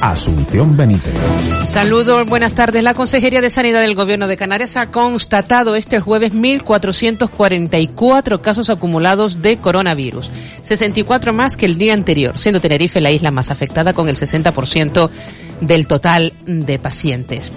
Asunción Benítez. Saludos, buenas tardes. La Consejería de Sanidad del Gobierno de Canarias ha constatado este jueves 1.444 casos acumulados de coronavirus, 64 más que el día anterior, siendo Tenerife la isla más afectada con el 60% del total de pacientes.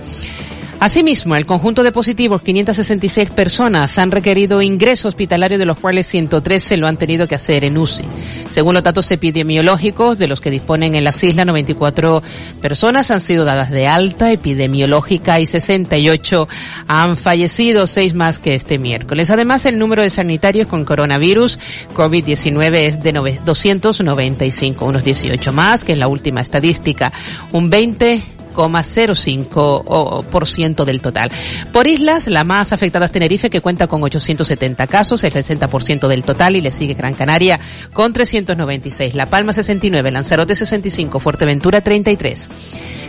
Asimismo, el conjunto de positivos, 566 personas, han requerido ingreso hospitalario, de los cuales 113 lo han tenido que hacer en UCI. Según los datos epidemiológicos de los que disponen en las islas, 94 personas han sido dadas de alta epidemiológica y 68 han fallecido, seis más que este miércoles. Además, el número de sanitarios con coronavirus COVID-19 es de 295, unos 18 más que en la última estadística, un 20 0,05% del total. Por islas, la más afectada es Tenerife, que cuenta con 870 casos, el 60% del total, y le sigue Gran Canaria con 396. La Palma 69, Lanzarote 65, Fuerteventura 33.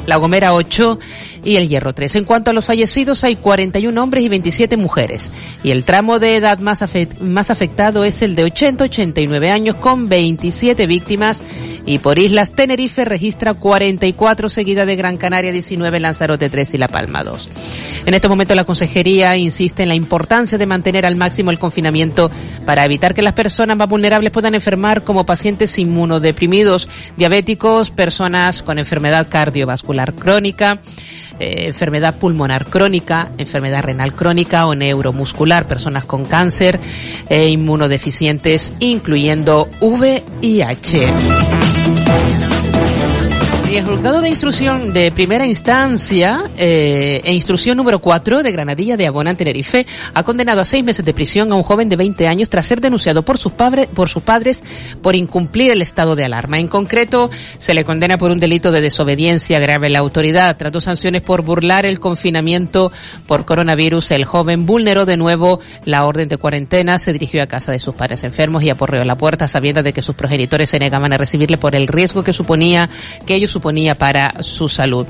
La Gomera 8 y el Hierro 3. En cuanto a los fallecidos, hay 41 hombres y 27 mujeres. Y el tramo de edad más, más afectado es el de 80-89 años con 27 víctimas. Y por islas, Tenerife registra 44 seguida de Gran Canaria 19, Lanzarote 3 y La Palma 2. En este momento la Consejería insiste en la importancia de mantener al máximo el confinamiento para evitar que las personas más vulnerables puedan enfermar como pacientes inmunodeprimidos, diabéticos, personas con enfermedad cardiovascular crónica, eh, enfermedad pulmonar crónica, enfermedad renal crónica o neuromuscular, personas con cáncer e inmunodeficientes, incluyendo VIH. Y el juzgado de instrucción de primera instancia eh, e instrucción número 4 de Granadilla de Abona en Tenerife ha condenado a seis meses de prisión a un joven de 20 años tras ser denunciado por sus, padres, por sus padres por incumplir el estado de alarma. En concreto, se le condena por un delito de desobediencia grave a la autoridad. Tras dos sanciones por burlar el confinamiento por coronavirus, el joven vulneró de nuevo la orden de cuarentena, se dirigió a casa de sus padres enfermos y aporreó la puerta sabiendo de que sus progenitores se negaban a recibirle por el riesgo que suponía que ellos para su salud.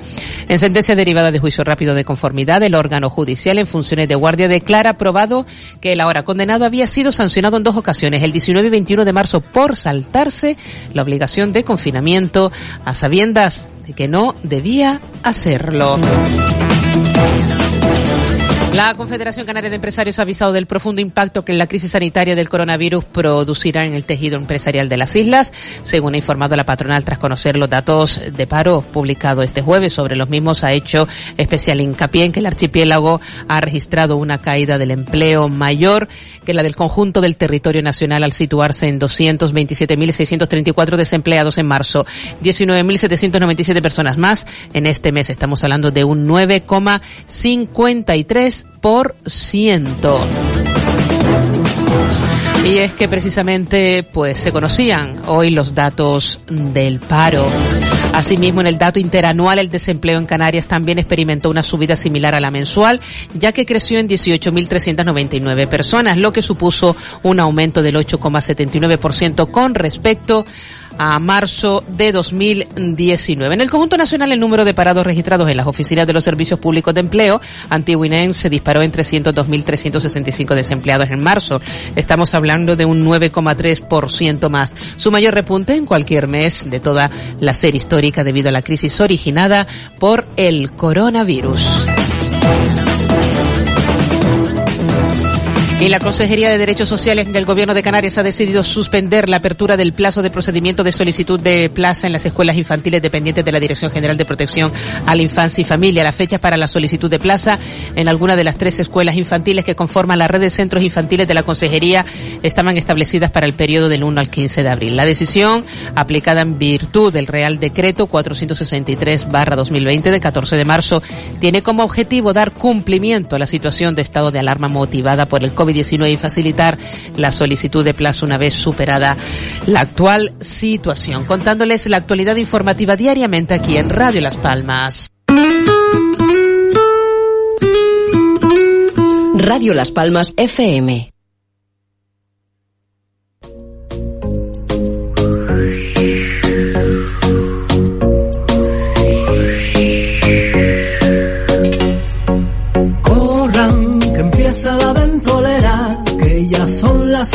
En sentencia derivada de juicio rápido de conformidad, el órgano judicial en funciones de guardia declara probado que el ahora condenado había sido sancionado en dos ocasiones, el 19 y 21 de marzo, por saltarse la obligación de confinamiento a sabiendas de que no debía hacerlo. La Confederación Canaria de Empresarios ha avisado del profundo impacto que la crisis sanitaria del coronavirus producirá en el tejido empresarial de las islas, según ha informado la patronal tras conocer los datos de paro publicado este jueves. Sobre los mismos ha hecho especial hincapié en que el archipiélago ha registrado una caída del empleo mayor que la del conjunto del territorio nacional al situarse en 227.634 desempleados en marzo, 19.797 personas más en este mes. Estamos hablando de un 9,53 por ciento. Y es que precisamente pues se conocían hoy los datos del paro. Asimismo, en el dato interanual, el desempleo en Canarias también experimentó una subida similar a la mensual, ya que creció en 18.399 personas, lo que supuso un aumento del 8,79% con respecto a marzo de 2019. En el conjunto nacional, el número de parados registrados en las oficinas de los servicios públicos de empleo, antiguo se disparó en 302.365 desempleados en marzo. Estamos hablando de un 9,3% más. Su mayor repunte en cualquier mes de toda la serie histórica debido a la crisis originada por el coronavirus. Y la Consejería de Derechos Sociales del Gobierno de Canarias ha decidido suspender la apertura del plazo de procedimiento de solicitud de plaza en las escuelas infantiles dependientes de la Dirección General de Protección a la Infancia y Familia. Las fechas para la solicitud de plaza en alguna de las tres escuelas infantiles que conforman la red de centros infantiles de la Consejería estaban establecidas para el periodo del 1 al 15 de abril. La decisión, aplicada en virtud del Real Decreto 463-2020 de 14 de marzo, tiene como objetivo dar cumplimiento a la situación de estado de alarma motivada por el COVID-19 y facilitar la solicitud de plazo una vez superada la actual situación. Contándoles la actualidad informativa diariamente aquí en Radio Las Palmas. Radio Las Palmas FM.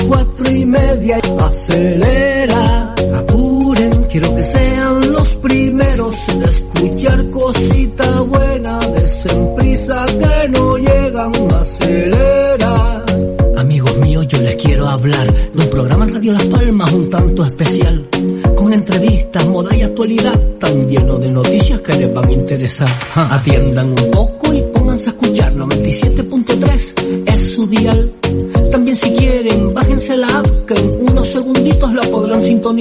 Cuatro y media. Acelera, apuren, quiero que sean los primeros en escuchar cosita buena. Desen prisa que no llegan, acelera. Amigos míos, yo les quiero hablar de un programa en Radio Las Palmas un tanto especial. Con entrevistas, moda y actualidad, tan lleno de noticias que les van a interesar. Ja, Atiendan un poco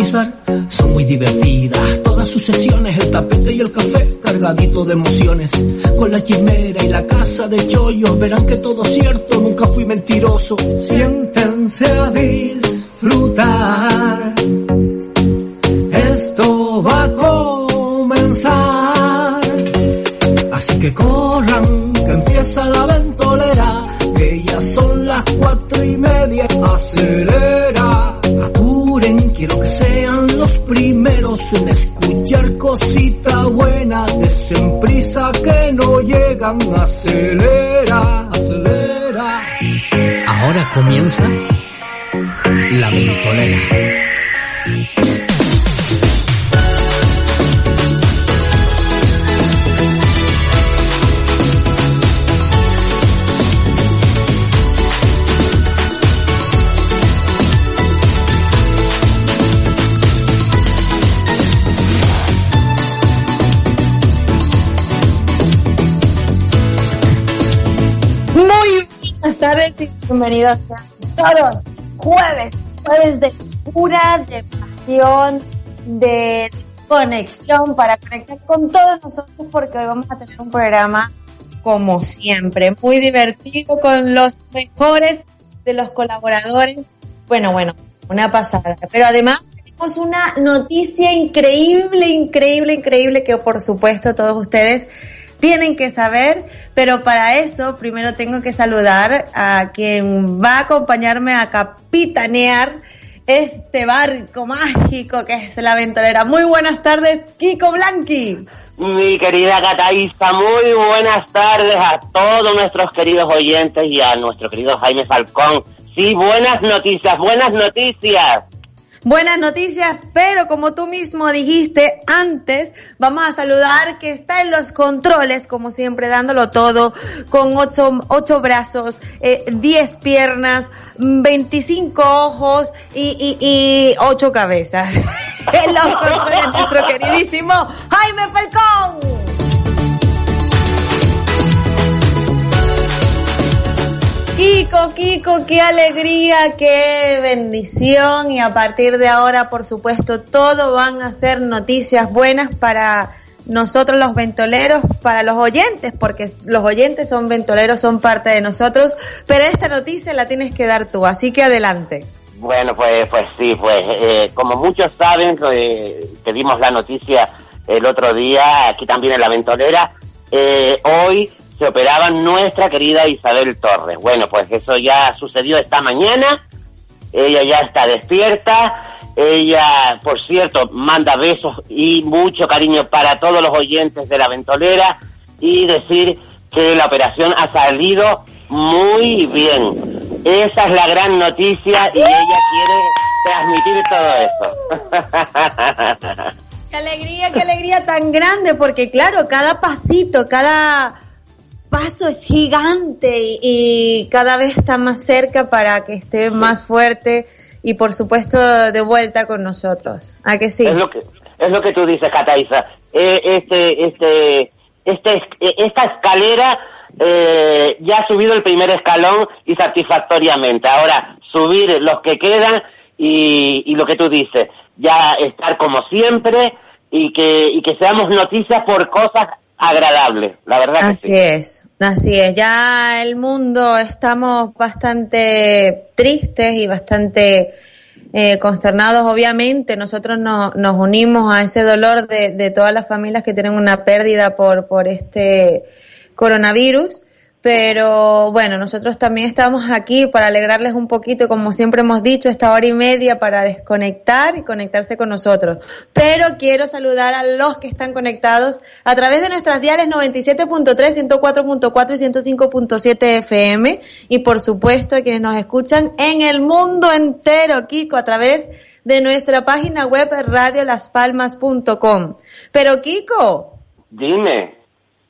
Son muy divertidas todas sus sesiones, el tapete y el café cargadito de emociones. Con la chimera y la casa de chollos verán que todo es cierto, nunca fui mentiroso. Siéntense a disfrutar. Todos. Jueves, jueves de pura, de pasión, de conexión para conectar con todos nosotros porque hoy vamos a tener un programa como siempre, muy divertido con los mejores de los colaboradores. Bueno, bueno, una pasada. Pero además tenemos una noticia increíble, increíble, increíble que por supuesto todos ustedes tienen que saber, pero para eso primero tengo que saludar a quien va a acompañarme a capitanear este barco mágico que es la ventolera. Muy buenas tardes, Kiko Blanqui. Mi querida Cataísta, muy buenas tardes a todos nuestros queridos oyentes y a nuestro querido Jaime Falcón. Sí, buenas noticias, buenas noticias. Buenas noticias, pero como tú mismo dijiste antes, vamos a saludar que está en los controles, como siempre, dándolo todo, con ocho, ocho brazos, eh, diez piernas, veinticinco ojos y, y, y ocho cabezas. en los controles, nuestro queridísimo Jaime Falcón. Kiko, Kiko, qué alegría, qué bendición y a partir de ahora, por supuesto, todo van a ser noticias buenas para nosotros los ventoleros, para los oyentes, porque los oyentes son ventoleros, son parte de nosotros, pero esta noticia la tienes que dar tú, así que adelante. Bueno, pues, pues sí, pues eh, como muchos saben, eh, que dimos la noticia el otro día, aquí también en la ventolera, eh, hoy se operaba nuestra querida Isabel Torres. Bueno, pues eso ya sucedió esta mañana, ella ya está despierta, ella, por cierto, manda besos y mucho cariño para todos los oyentes de la ventolera y decir que la operación ha salido muy bien. Esa es la gran noticia y ella quiere transmitir todo eso. Qué alegría, qué alegría tan grande, porque claro, cada pasito, cada paso es gigante y, y cada vez está más cerca para que esté más fuerte y por supuesto de vuelta con nosotros. ¿A que sí? Es lo que, es lo que tú dices, Cataiza. Eh, este, este, este, esta escalera eh, ya ha subido el primer escalón y satisfactoriamente. Ahora, subir los que quedan y, y lo que tú dices, ya estar como siempre y que, y que seamos noticias por cosas agradables, la verdad que Así sí. es, así es. Ya el mundo estamos bastante tristes y bastante eh, consternados, obviamente. Nosotros no- nos unimos a ese dolor de, de todas las familias que tienen una pérdida por, por este coronavirus. Pero bueno, nosotros también estamos aquí para alegrarles un poquito, como siempre hemos dicho, esta hora y media para desconectar y conectarse con nosotros. Pero quiero saludar a los que están conectados a través de nuestras diales 97.3, 104.4 y 105.7 FM y por supuesto a quienes nos escuchan en el mundo entero, Kiko, a través de nuestra página web radiolaspalmas.com. Pero Kiko, Dime.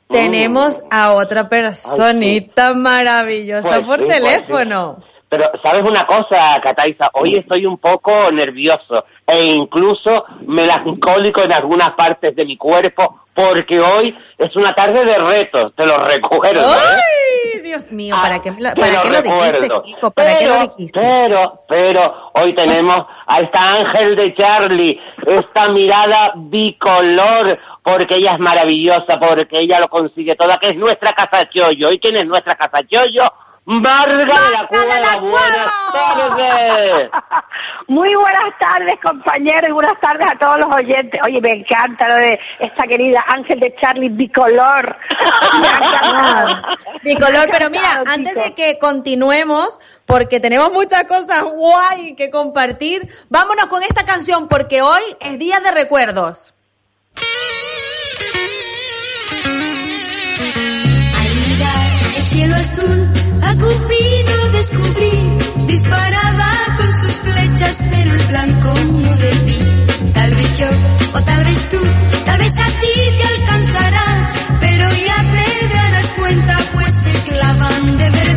Tenemos a otra personita maravillosa Pues por sí, pues teléfono. sí. Pero, ¿sabes una cosa, Cataiza? Hoy estoy un poco nervioso e incluso melancólico en algunas partes de mi cuerpo porque hoy es una tarde de retos, te lo recuerdo, ¿eh? ¡Ay, Dios mío! ¿Para qué, me lo- para qué lo dijiste. Kiko? ¿Para pero, qué lo dijiste? Pero, pero, hoy tenemos a esta ángel de Charlie, esta mirada bicolor, porque ella es maravillosa, porque ella lo consigue toda, que es nuestra casa Chollo. ¿Y quién es nuestra casa Chollo? Marga de la Cueva, buenas tardes. Muy buenas tardes, compañeros, y buenas tardes a todos los oyentes. Oye, me encanta lo de esta querida Ángel de Charlie bicolor. Bicolor, pero mira, antes de que continuemos, porque tenemos muchas cosas guay que compartir, vámonos con esta canción, porque hoy es día de recuerdos. Al mirar el cielo azul, a Cupido descubrí. Disparaba con sus flechas, pero el blanco no vi. Tal vez yo, o tal vez tú, tal vez a ti te alcanzará. Pero ya te darás cuenta, pues se clavan de verdad.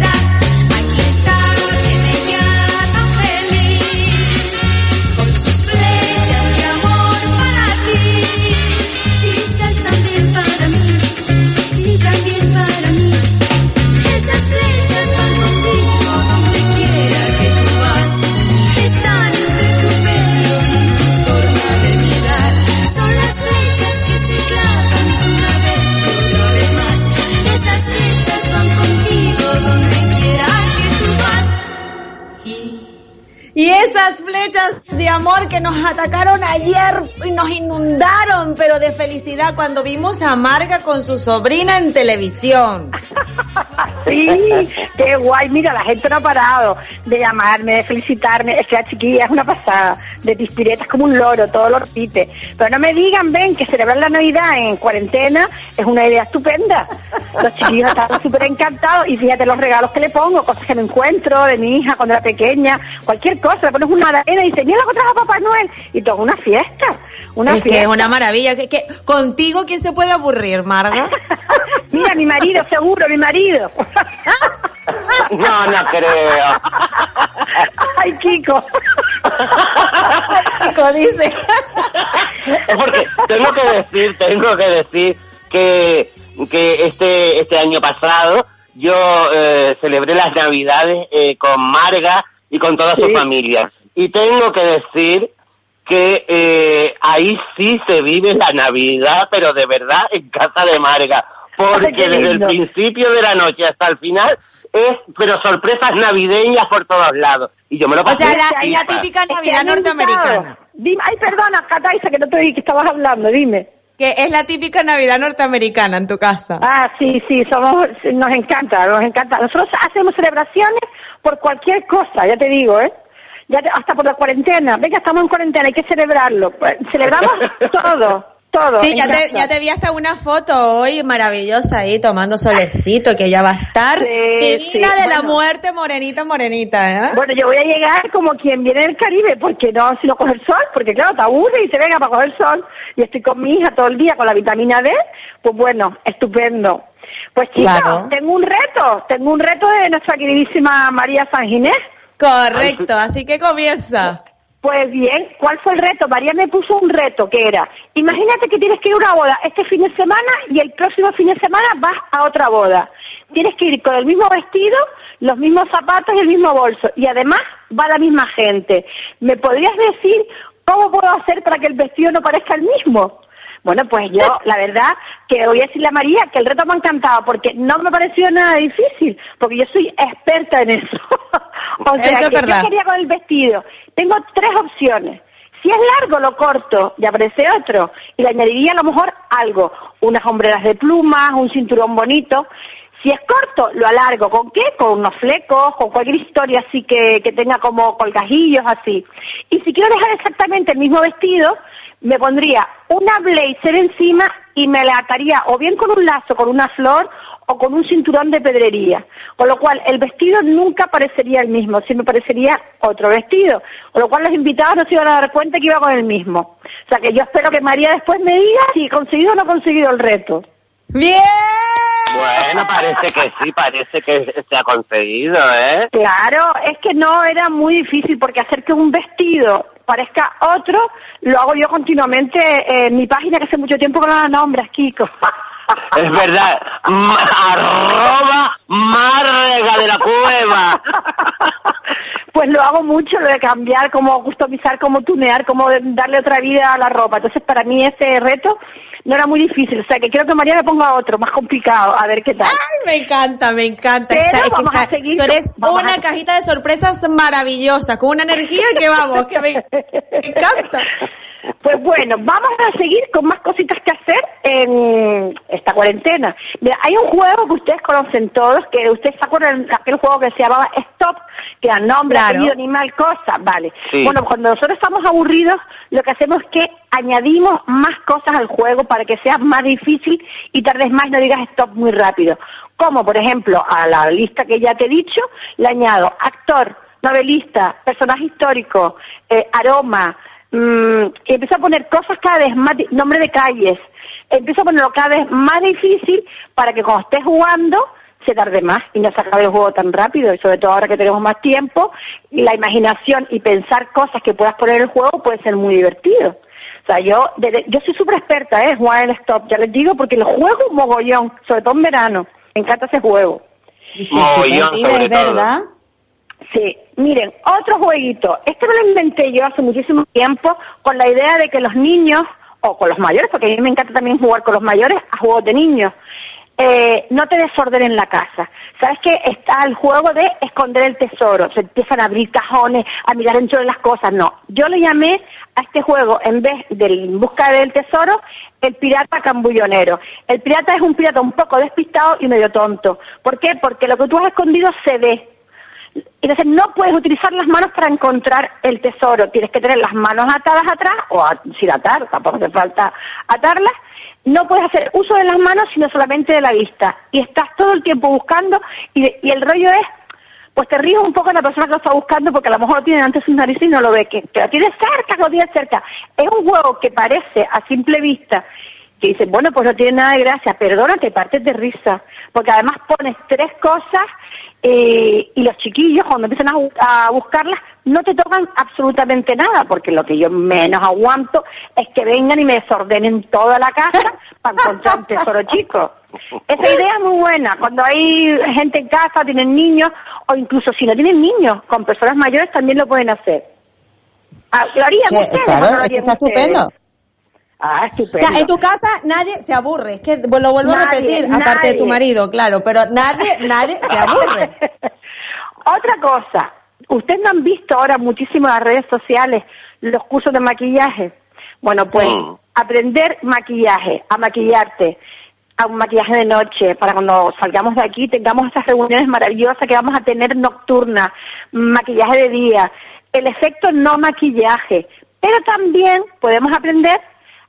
Y esas flechas de amor que nos atacaron ayer y nos inundaron, pero de felicidad cuando vimos a Marga con su sobrina en televisión. Sí, qué guay. Mira, la gente no ha parado de llamarme, de felicitarme. Es que la chiquilla es una pasada. De pispiretas como un loro, todo lo repite. Pero no me digan, ven, que celebrar la Navidad en cuarentena es una idea estupenda. Los chiquillos están súper encantados y fíjate los regalos que le pongo, cosas que no encuentro de mi hija cuando era pequeña, cualquier cosa. Le pones una arena y dice, mira lo que trajo Papá Noel. Y todo una fiesta. Una es que fiesta. es una maravilla. Que, que, ¿Contigo quién se puede aburrir, Marga? Mira, mi marido, seguro, mi marido. No, no creo. Ay, Kiko. Kiko dice. Es porque tengo que decir, tengo que decir que, que este, este año pasado yo eh, celebré las navidades eh, con Marga y con toda su Sí. familia. Y tengo que decir que eh, ahí sí se vive la Navidad, pero de verdad en casa de Marga. Porque desde el principio de la noche hasta el final es, pero sorpresas navideñas por todos lados. Y yo me lo O pasé sea, la, la típica Navidad norteamericana. Dime, ay, perdona, Cataisa, que no te oí que estabas hablando, dime. Que es la típica Navidad norteamericana en tu casa. Ah, sí, sí, somos, nos encanta, nos encanta. Nosotros hacemos celebraciones por cualquier cosa, ya te digo, ¿eh? Ya te- hasta por la cuarentena. Venga, estamos en cuarentena, hay que celebrarlo. Pues, celebramos todo, todo. Sí, ya te, casa. ya te vi hasta una foto hoy maravillosa ahí tomando solecito, que ya va a estar Sí, divina sí, de la muerte, morenita, morenita, ¿eh? Bueno, yo voy a llegar como quien viene del Caribe, porque no, si no coger sol, porque claro, te aburre y se venga para coger sol, y estoy con mi hija todo el día con la vitamina D, pues bueno, estupendo. Pues chicos, Claro. tengo un reto, tengo un reto de nuestra queridísima María San Ginés. Correcto, así que comienza. Pues bien, ¿cuál fue el reto? María me puso un reto que era, imagínate que tienes que ir a una boda este fin de semana y el próximo fin de semana vas a otra boda. Tienes que ir con el mismo vestido, los mismos zapatos y el mismo bolso. Y además va la misma gente. ¿Me podrías decir cómo puedo hacer para que el vestido no parezca el mismo? Bueno, pues yo, la verdad, que voy a decirle a María que el reto me ha encantado porque no me pareció nada difícil, porque yo soy experta en eso. o sea, Eso es que verdad. yo quería con el vestido. Tengo tres opciones. Si es largo, lo corto y aparece otro. Y le añadiría a lo mejor algo, unas hombreras de plumas, un cinturón bonito. Si es corto, lo alargo. ¿Con qué? Con unos flecos, con cualquier historia así que, que tenga como colgajillos así. Y si quiero dejar exactamente el mismo vestido, me pondría una blazer encima y me la ataría o bien con un lazo, con una flor o con un cinturón de pedrería. Con lo cual el vestido nunca parecería el mismo, siempre parecería otro vestido. Con lo cual los invitados no se iban a dar cuenta que iba con el mismo. O sea que yo espero que María después me diga si he conseguido o no he conseguido el reto. ¡Bien! Bueno, parece que sí, parece que se ha conseguido, ¿eh? Claro, es que no era muy difícil porque hacer que un vestido parezca otro lo hago yo continuamente en mi página que hace mucho tiempo que no la nombras, Kiko. Es verdad. Arroba Marrega de la Cueva. Pues lo hago mucho, lo de cambiar, como customizar, como tunear, como de- darle otra vida a la ropa. Entonces, para mí ese reto no era muy difícil. O sea, que quiero que María me ponga otro, más complicado, a ver qué tal. Ay, me encanta, me encanta. Pero Está- es que vamos a seguir Tú eres una a- cajita de sorpresas maravillosa, con una energía que vamos, que me, me encanta. Pues bueno, vamos a seguir con más cositas que hacer en esta cuarentena. Mira, hay un juego que ustedes conocen todos, que ustedes se acuerdan de aquel juego que se llamaba Stop, que era nombre, Claro. apellido, animal, cosa, vale. Sí. Bueno, cuando nosotros estamos aburridos, lo que hacemos es que añadimos más cosas al juego para que sea más difícil y tardes más y no digas stop muy rápido. Como, por ejemplo, a la lista que ya te he dicho, le añado actor, novelista, personaje histórico, eh, aroma, mm, y empiezo a poner cosas cada vez más, nombre de calles, empiezo a ponerlo cada vez más difícil para que cuando estés jugando se tarde más y no se acabe el juego tan rápido y sobre todo ahora que tenemos más tiempo, la imaginación y pensar cosas que puedas poner en el juego puede ser muy divertido. O sea, yo, desde- yo soy súper experta, ¿eh? Jugar en stop, ya les digo, porque lo juego un mogollón, sobre todo en verano. Me encanta ese juego. Mogollón, Sí, sobre es todo. verdad. Sí, miren, otro jueguito. Este me lo inventé yo hace muchísimo tiempo con la idea de que los niños, o con los mayores, porque a mí me encanta también jugar con los mayores a juegos de niños, eh, no te desordenen la casa. ¿Sabes que Está el juego de esconder el tesoro. Se empiezan a abrir cajones, a mirar dentro de las cosas. No, yo le llamé a este juego, en vez del busca del tesoro, el pirata cambullonero. El pirata es un pirata un poco despistado y medio tonto. ¿Por qué? Porque lo que tú has escondido se ve. Entonces no puedes utilizar las manos para encontrar el tesoro, tienes que tener las manos atadas atrás, o a- sin atar, tampoco hace falta atarlas, no puedes hacer uso de las manos sino solamente de la vista. Y estás todo el tiempo buscando y, y el rollo es, pues te ríes un poco de la persona que lo está buscando porque a lo mejor lo tiene ante sus narices y no lo ve, que, que lo tiene cerca, lo tiene cerca. Es un juego que parece a simple vista que dices, bueno, pues no tiene nada de gracia, perdona, te partes de risa, porque además pones tres cosas eh, y los chiquillos cuando empiezan a, bu- a buscarlas no te tocan absolutamente nada, porque lo que yo menos aguanto es que vengan y me desordenen toda la casa para encontrar un tesoro chico. Esa idea es muy buena, cuando hay gente en casa, tienen niños, o incluso si no tienen niños, con personas mayores también lo pueden hacer. Ah, ¿Lo harían Que- ustedes? claro, no lo harían está ustedes? estupendo. Ah, O estupendo. sea, en tu casa nadie se aburre. Es que lo vuelvo a Nadie, repetir, aparte de tu marido, claro, pero nadie, nadie se aburre. Otra cosa, ustedes no han visto ahora muchísimo en las redes sociales los cursos de maquillaje. Bueno, pues Sí. aprender maquillaje, a maquillarte, a un maquillaje de noche, para cuando salgamos de aquí tengamos esas reuniones maravillosas que vamos a tener nocturnas, maquillaje de día, el efecto no maquillaje, pero también podemos aprender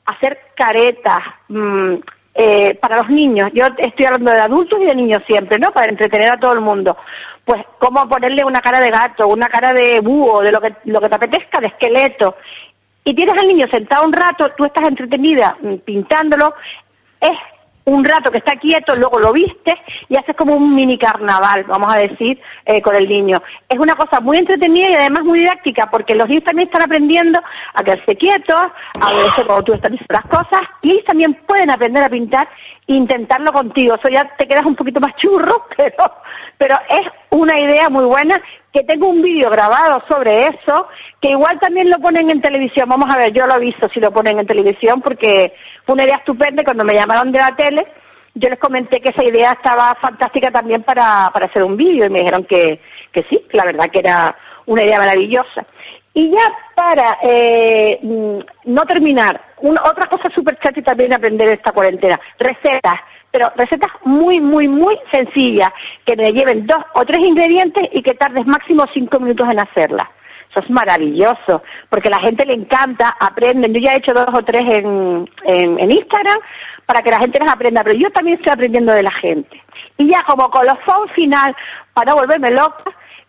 hacer caretas, mm, eh, para los niños. Yo estoy hablando de adultos y de niños siempre, ¿no? Para entretener a todo el mundo. Pues cómo ponerle una cara de gato, una cara de búho, de lo que, lo que te apetezca, de esqueleto. Y tienes al niño sentado un rato, tú estás entretenida mm, pintándolo. Es un rato que está quieto, luego lo vistes y haces como un mini carnaval, vamos a decir, eh, con el niño. Es una cosa muy entretenida y además muy didáctica porque los niños también están aprendiendo a quedarse quietos, a veces cuando tú estás diciendo las cosas y ellos también pueden aprender a pintar e intentarlo contigo. Eso ya te quedas un poquito más churro, pero, pero es una idea muy buena que tengo un vídeo grabado sobre eso, que igual también lo ponen en televisión. Vamos a ver, yo lo he visto si lo ponen en televisión porque fue una idea estupenda y cuando me llamaron de la tele, yo les comenté que esa idea estaba fantástica también para, para hacer un vídeo y me dijeron que, que sí, que la verdad que era una idea maravillosa. Y ya para eh, mm, no terminar, otra cosa súper chachi también aprender esta cuarentena, recetas, pero recetas muy, muy, muy sencillas, que me lleven dos o tres ingredientes y que tardes máximo cinco minutos en hacerlas. Eso es maravilloso, porque a la gente le encanta, aprenden. Yo ya he hecho dos o tres en, en, Instagram para que la gente les aprenda, pero yo también estoy aprendiendo de la gente. Y ya como colofón final, para volverme loca,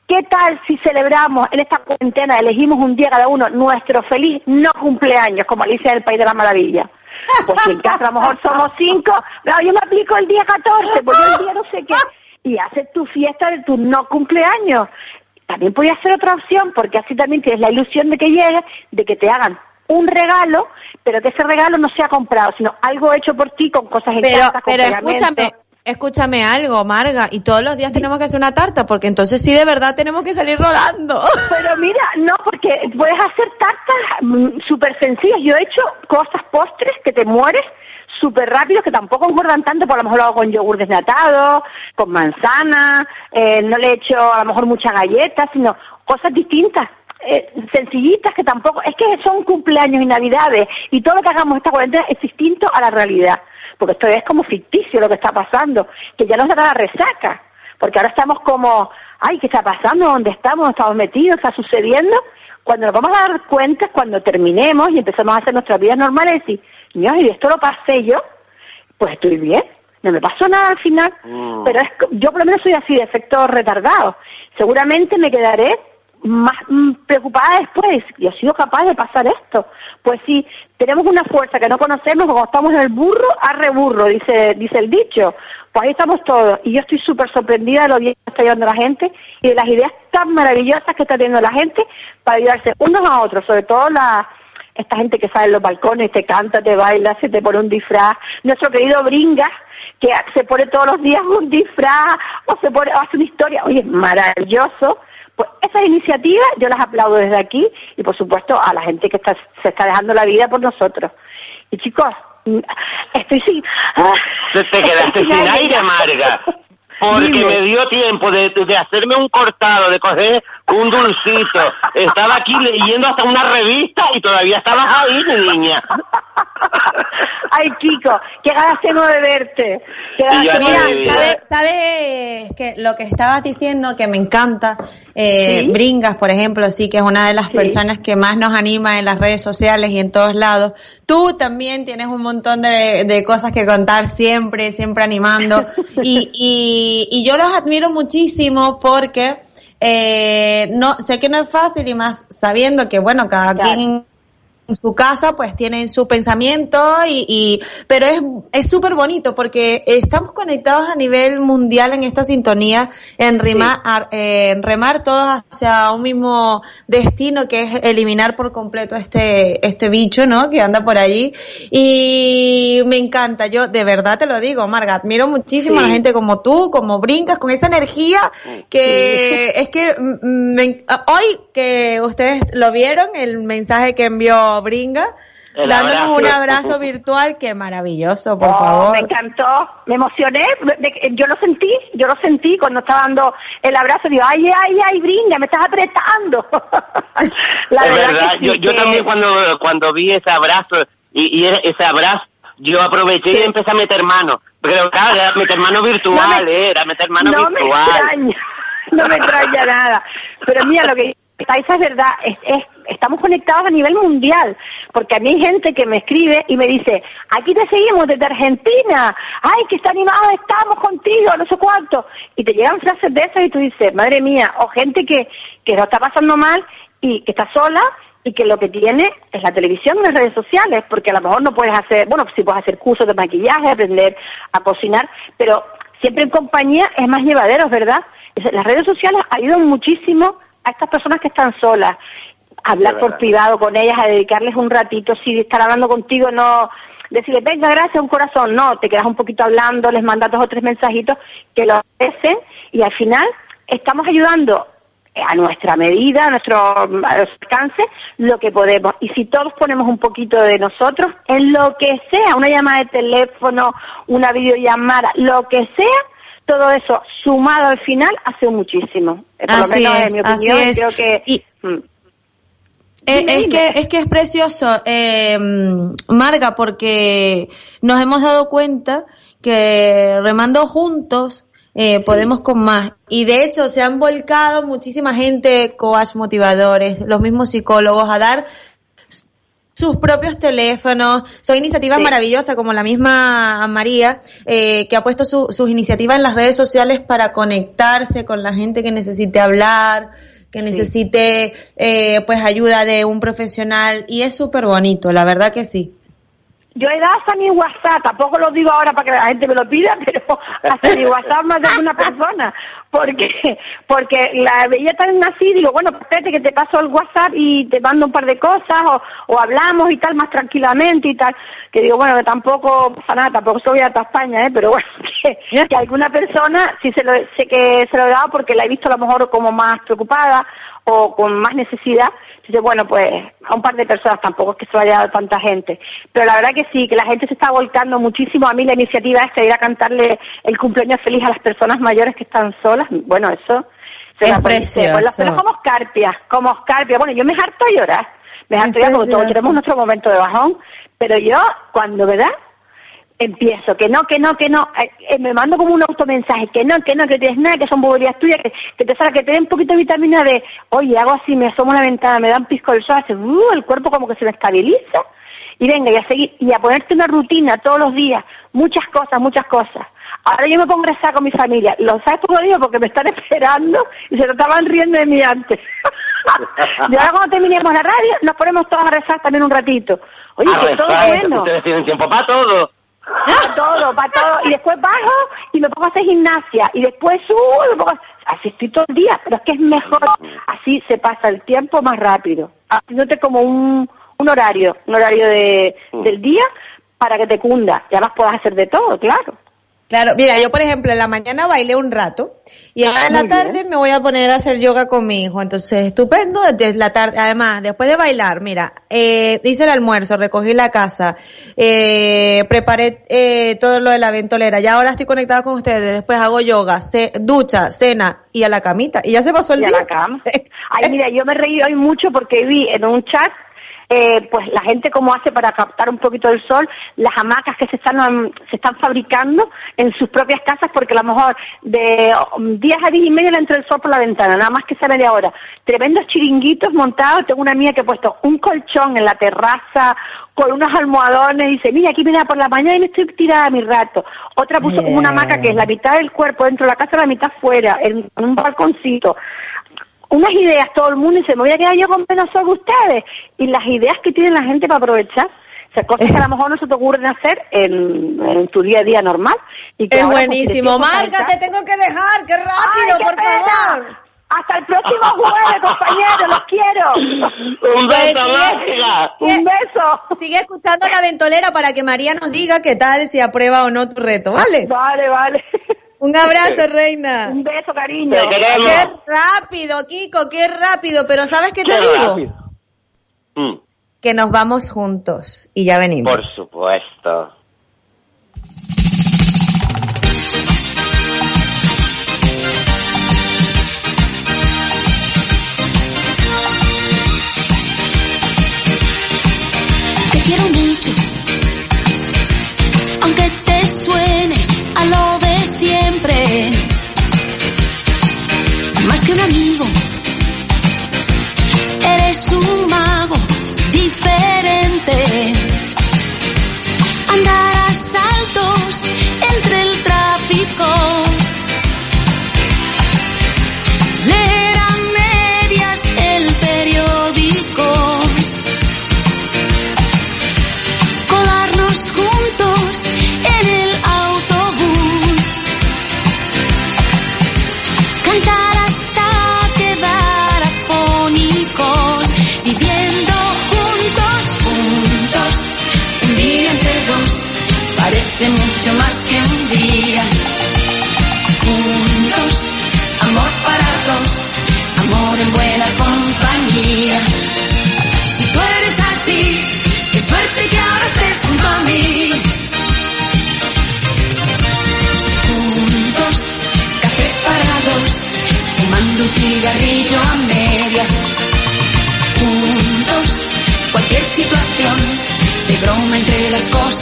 ¿qué tal si celebramos en esta cuarentena, elegimos un día cada uno nuestro feliz no cumpleaños, como Alicia del País de la Maravilla? Pues si en casa a lo mejor somos cinco, no, yo me aplico el día 14, porque el día no sé qué, y haces tu fiesta de tu no cumpleaños. También podría ser otra opción, porque así también tienes la ilusión de que llegue, de que te hagan un regalo, pero que ese regalo no sea comprado, sino algo hecho por ti con cosas en Pero, casa, con pero escúchame, escúchame algo, Marga, y todos los días tenemos que hacer una tarta, porque entonces sí de verdad tenemos que salir rodando. Pero mira, no, porque puedes hacer tartas mm, súper sencillas. Yo he hecho cosas, postres que te mueres súper rápidos, que tampoco engordan tanto, por a lo mejor lo hago con yogur desnatado, con manzana, eh, no le he hecho a lo mejor muchas galletas, sino cosas distintas. eh, sencillitas que tampoco, es que son cumpleaños y navidades y todo lo que hagamos esta cuarentena es distinto a la realidad, porque esto es como ficticio lo que está pasando, que ya nos da la resaca, porque ahora estamos como, ay, ¿qué está pasando? ¿Dónde estamos? ¿Estamos metidos? ¿Está sucediendo? Cuando nos vamos a dar cuenta es cuando terminemos y empezamos a hacer nuestras vidas normales y decir, Dios, y esto lo pasé yo, pues estoy bien, no me pasó nada al final, pero es, yo por lo menos soy así de efecto retardado. Seguramente me quedaré más mm, preocupada después, yo he sido capaz de pasar esto. Pues sí, tenemos una fuerza que no conocemos, como estamos en el burro, arre burro, dice, dice el dicho. Pues ahí estamos todos. Y yo estoy súper sorprendida de lo bien que está llevando la gente y de las ideas tan maravillosas que está teniendo la gente para ayudarse unos a otros, sobre todo la, esta gente que sale en los balcones, te canta, te baila, se te pone un disfraz. Nuestro querido Bringas, que se pone todos los días un disfraz o se pone, o hace una historia. Oye, es maravilloso. Pues esas iniciativas yo las aplaudo desde aquí y por supuesto a la gente que está, se está dejando la vida por nosotros. Y chicos, mm, estoy sin... ah, Te, quedaste sin aire, Marga. Porque Dime. me dio tiempo de, de hacerme un cortado, de coger un dulcito. Estaba aquí leyendo hasta una revista y todavía estabas ahí, mi niña. Ay, Kiko, qué ganas tengo de verte. Qué ganas Y ya tengo Mira. ¿sabes sabe que lo que estabas diciendo que me encanta? Eh, Sí. Bringas, por ejemplo, sí que es una de las Sí. personas que más nos anima en las redes sociales y en todos lados. Tú también tienes un montón de, de cosas que contar siempre, siempre animando. y, y, y yo los admiro muchísimo porque eh, no sé que no es fácil y más sabiendo que bueno cada Claro. quien en su casa pues tienen su pensamiento y, y pero es es súper bonito porque estamos conectados a nivel mundial en esta sintonía en remar en remar todos hacia un mismo destino que es eliminar por completo este este bicho no que anda por allí. Y me encanta yo de verdad te lo digo Marga admiro muchísimo a la gente como tú como brincas con esa energía que es que mm, me- hoy que ustedes lo vieron el mensaje que envió Bringa El dándonos abrazo. un abrazo virtual qué maravilloso por Oh, favor Me encantó, me emocioné, yo lo sentí, yo lo sentí cuando estaba dando el abrazo, digo, ay, ay, ay, brinda, me estás apretando. La es verdad verdad, que sí, yo, yo que- también cuando, cuando vi ese abrazo y, y ese abrazo, yo aproveché y empecé a meter mano. Pero claro, era meter mano virtual, No me- eh, era meter mano no me extraña, no me extraña nada. Pero mira, lo que estáis es verdad, es, es- estamos conectados a nivel mundial, porque a mí hay gente que me escribe y me dice, aquí te seguimos desde Argentina, ay, que está animado, estamos contigo, no sé cuánto. Y te llegan frases de esas y tú dices, madre mía, o gente que, que lo está pasando mal y que está sola y que lo que tiene es la televisión y las redes sociales, porque a lo mejor no puedes hacer, bueno, sí puedes hacer cursos de maquillaje, aprender a cocinar, pero siempre en compañía es más llevadero, ¿verdad? Las redes sociales ayudan muchísimo a estas personas que están solas, hablar por privado con ellas, a dedicarles un ratito, si estar hablando contigo, no decirles, venga, gracias, un corazón, no, te quedas un poquito hablando, les mandas dos o tres mensajitos que lo hacen y al final estamos ayudando a nuestra medida, a nuestro, a nuestro alcance, lo que podemos. Y si todos ponemos un poquito de nosotros, en lo que sea, una llamada de teléfono, una videollamada, lo que sea, todo eso sumado al final hace muchísimo. Eh, Por Así lo menos es, en mi así opinión, es. creo que... mm. Eh, es que es que es precioso, eh, Marga, porque nos hemos dado cuenta que remando juntos eh, podemos con más. Y de hecho se han volcado muchísima gente, coach motivadores, los mismos psicólogos, a dar sus propios teléfonos. Son iniciativas Sí. maravillosas, como la misma María, eh, que ha puesto su- sus iniciativas en las redes sociales para conectarse con la gente que necesite hablar, que necesite eh, pues ayuda de un profesional y es súper bonito, la verdad que sí. Yo he dado hasta mi WhatsApp, tampoco lo digo ahora para que la gente me lo pida, pero hasta mi WhatsApp más de una persona, porque porque la veía tan así, digo, bueno, espérate que te paso el WhatsApp y te mando un par de cosas, o, o hablamos y tal, más tranquilamente y tal, que digo, bueno, que tampoco pasa nada, tampoco soy a España, ¿eh? pero bueno, que, que alguna persona, sí se lo, sé que se lo he dado porque la he visto a lo mejor como más preocupada, o con más necesidad, dice, bueno, pues a un par de personas tampoco es que se haya dado tanta gente. Pero la verdad que sí, que la gente se está volcando muchísimo. A mí la iniciativa esta de ir a cantarle el cumpleaños feliz a las personas mayores que están solas, bueno, eso se Es pues precioso. pelos como escarpias, como escarpias. Bueno, yo me harto a llorar, me harto a llorar porque todos tenemos nuestro momento de bajón, pero yo, cuando, ¿verdad? Empiezo, que no, que no, que no, eh, eh, me mando como un automensaje, que no, que no, que tienes nada, que son boberías tuyas, que, que te salga, que te den un poquito de vitamina D, oye, hago así, me asomo a la ventana, me da un pisco del sol, hace, uh, el cuerpo como que se me estabiliza, y venga, y a seguir, y a ponerte una rutina todos los días, muchas cosas, muchas cosas. Ahora yo me pongo a rezar con mi familia, lo sabes por lo digo porque me están esperando y se estaban riendo de mí antes. y ahora cuando terminemos la radio, nos ponemos todos a rezar también un ratito. Oye, que todo bueno. Ustedes tienen tiempo para todo. Para todo, para todo. Y después bajo y me pongo a hacer gimnasia. Y después subo me pongo a... Así estoy todo el día, pero es que es mejor. Así se pasa el tiempo más rápido. Haciéndote como un, un horario, un horario de, del día para que te cunda. Y además puedas hacer de todo, claro. Claro, mira, yo por ejemplo en la mañana bailé un rato y ahora en la Muy tarde bien. me voy a poner a hacer yoga con mi hijo, entonces estupendo, desde la tarde, además, después de bailar, mira, eh, hice el almuerzo, recogí la casa, eh, preparé eh, todo lo de la ventolera, ya ahora estoy conectada con ustedes, después hago yoga, ce- ducha, cena y a la camita, y ya se pasó el Y a día. la cama. Ay, mira, yo me reí hoy mucho porque vi en un chat eh, pues la gente cómo hace para captar un poquito del sol, las hamacas que se están um, se están fabricando en sus propias casas porque a lo mejor de um, 10 a 10 y media le entra el sol por la ventana, nada más que sea media hora. Tremendos chiringuitos montados, tengo una amiga que ha puesto un colchón en la terraza con unos almohadones y dice, mira, aquí me da por la mañana y me estoy tirada a mi rato. Otra puso como una hamaca que es la mitad del cuerpo dentro de la casa, la mitad fuera, en un balconcito unas ideas todo el mundo y se me voy a quedar yo con pena sobre ustedes. Y las ideas que tiene la gente para aprovechar. O sea, cosas que a lo mejor no se te ocurren hacer en, en tu día a día normal. Y que Es ahora, pues, si buenísimo. tienes Marga, que te tengo que dejar, qué rápido, ¡Ay, qué por pena! favor. Hasta el próximo jueves, compañeros, los quiero. Un Pues beso, sigue- Marga. Un beso. Sigue escuchando la ventolera para que María nos diga qué tal, si aprueba o no tu reto, ¿vale? Vale, vale. Un abrazo, reina. Un beso, cariño. Te queremos. Qué rápido, Kiko, qué rápido. Pero ¿sabes qué te Qué digo? rápido. Mm, Que nos vamos juntos y ya venimos. por supuesto. Te quiero mucho,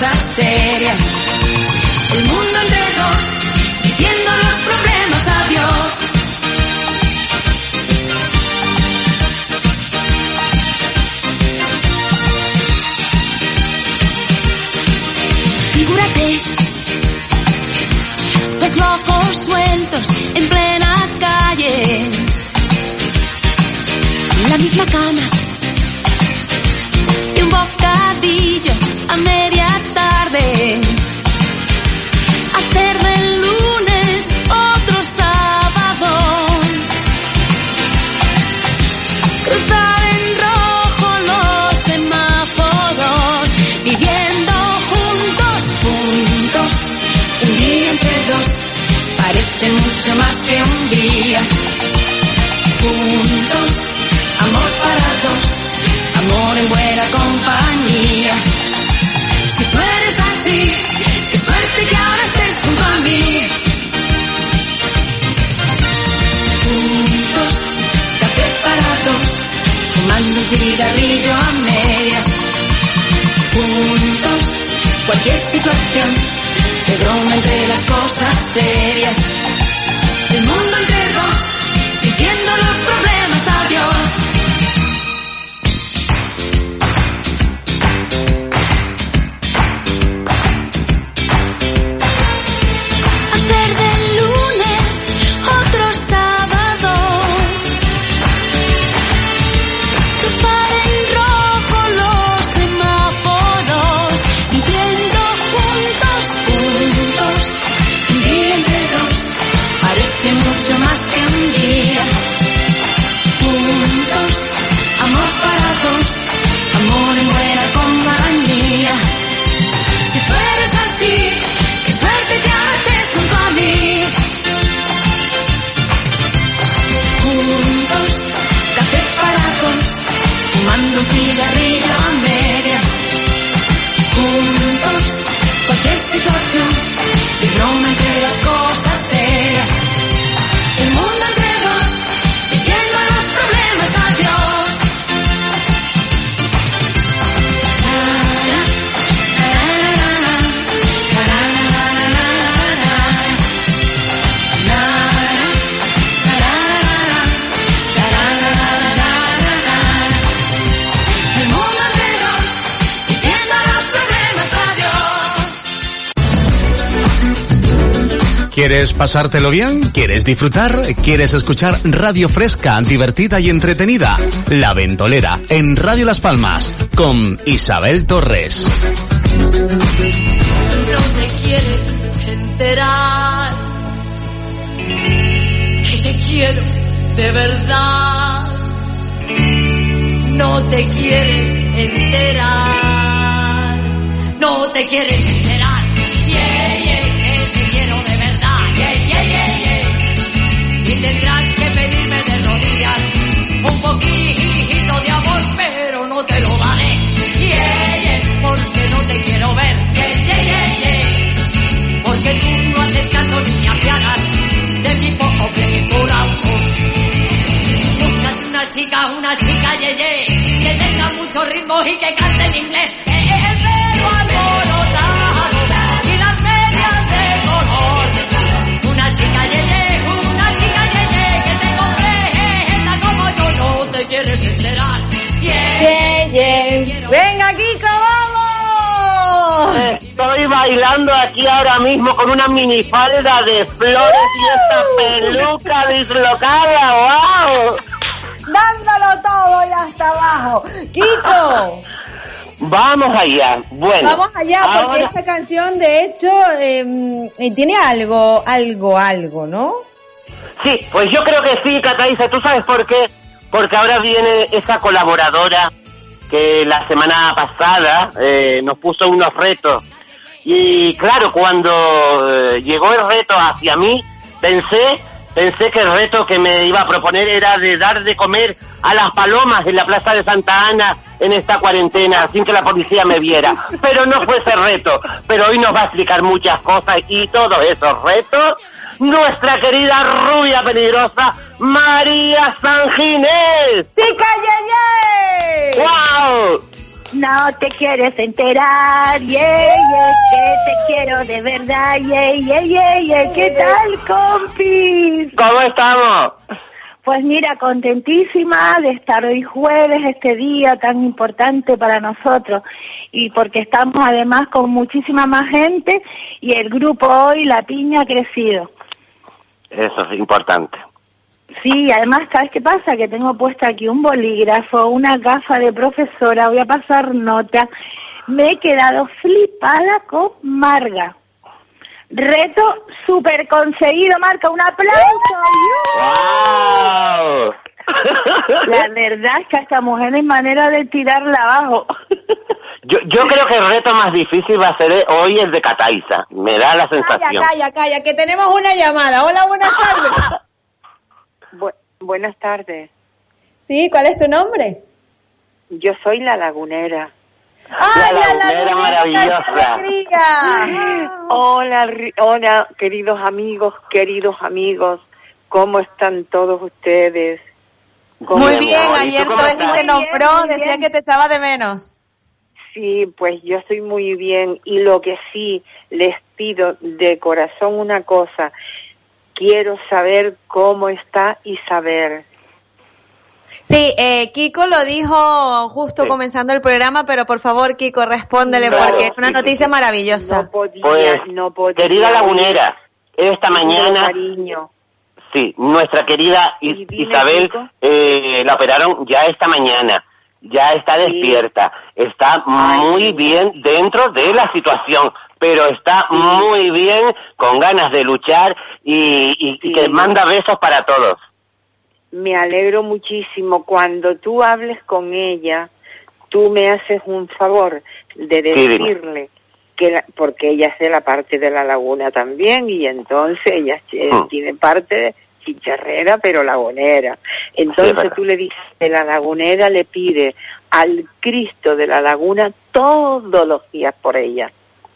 cosas serias. ¿Quieres pasártelo bien? ¿Quieres disfrutar? ¿Quieres escuchar radio fresca, divertida y entretenida? La Ventolera, en Radio Las Palmas, con Isabel Torres. No te quieres enterar que te quiero de verdad. No te quieres enterar. No te quieres chica, una chica, ye, ye, que tenga mucho ritmo y que cante en inglés. Eh, eh, el pelo alborotado y las medias de color. Una chica, ye, ye, una chica, ye, ye, que te comprenda como yo no te quieres enterar. Yeah, yeah. Venga, Kiko, vamos. Estoy bailando aquí ahora mismo con una minifalda de flores y esta peluca dislocada, wow. Dándolo todo y hasta abajo. Kiko. Vamos allá. Bueno. Vamos allá, porque esta canción, de hecho, eh, eh, tiene algo, algo, algo, ¿no? Sí, pues yo creo que sí, Cataiza. ¿Tú sabes por qué? Porque ahora viene esa colaboradora que la semana pasada eh, nos puso unos retos. Y claro, cuando eh, llegó el reto hacia mí, pensé, pensé que el reto que me iba a proponer era de dar de comer a las palomas en la plaza de Santa Ana en esta cuarentena, sin que la policía me viera. Pero no fue ese reto. Pero hoy nos va a explicar muchas cosas y todos esos retos nuestra querida rubia peligrosa María San Ginés. ¡Chica Yeye! ¡Wow! No te quieres enterar, yeah, yeah, que te quiero de verdad, yeah, yeah, yeah, yeah. ¿Qué tal, compis? ¿Cómo estamos? Pues mira, contentísima de estar hoy jueves, este día tan importante para nosotros. Y porque estamos además con muchísima más gente y el grupo hoy, La Piña, ha crecido. Eso es importante. Sí, además, ¿sabes qué pasa? Que tengo puesta aquí un bolígrafo, una gafa de profesora, voy a pasar nota. Me he quedado flipada con Marga. Reto súper conseguido, Marca, un aplauso. ¡Wow! La verdad es que a esta mujer hay manera de tirarla abajo. Yo, yo creo que el reto más difícil va a ser hoy el de Cataiza. Me da la Calla, sensación. calla, calla, que tenemos una llamada. Hola, buenas tardes. buenas tardes. Sí, ¿cuál es tu nombre? Yo soy la lagunera. ¡Ay, La la lagunera maravillosa. Hola, hola, queridos amigos, queridos amigos. ¿Cómo están todos ustedes? ¿Cómo Muy Bien, amor, ¿y tú ayer estás? te nombró, decía que te estaba de menos. Sí, pues yo estoy muy bien y lo que sí les pido de corazón una cosa, quiero saber cómo está Isabel. Sí, eh, Kiko lo dijo justo Sí. comenzando el programa, pero por favor, Kiko, respóndele Claro. porque es una noticia maravillosa. No podía, Pues, no podía. querida lagunera, esta mañana, cariño. sí, nuestra querida Is- Sí, dime, Isabel eh, la operaron ya esta mañana. Ya está despierta, está muy bien dentro de la situación, pero está muy bien, con ganas de luchar y, y- que manda besos para todos. Me alegro muchísimo. Cuando tú hables con ella, tú me haces un favor de decirle que, la- porque ella hace la parte de la laguna también y entonces ella eh, Hmm. tiene parte de chicharrera pero lagunera. Entonces es tú le dices que la lagunera le pide al Cristo de la laguna todos los días por ella.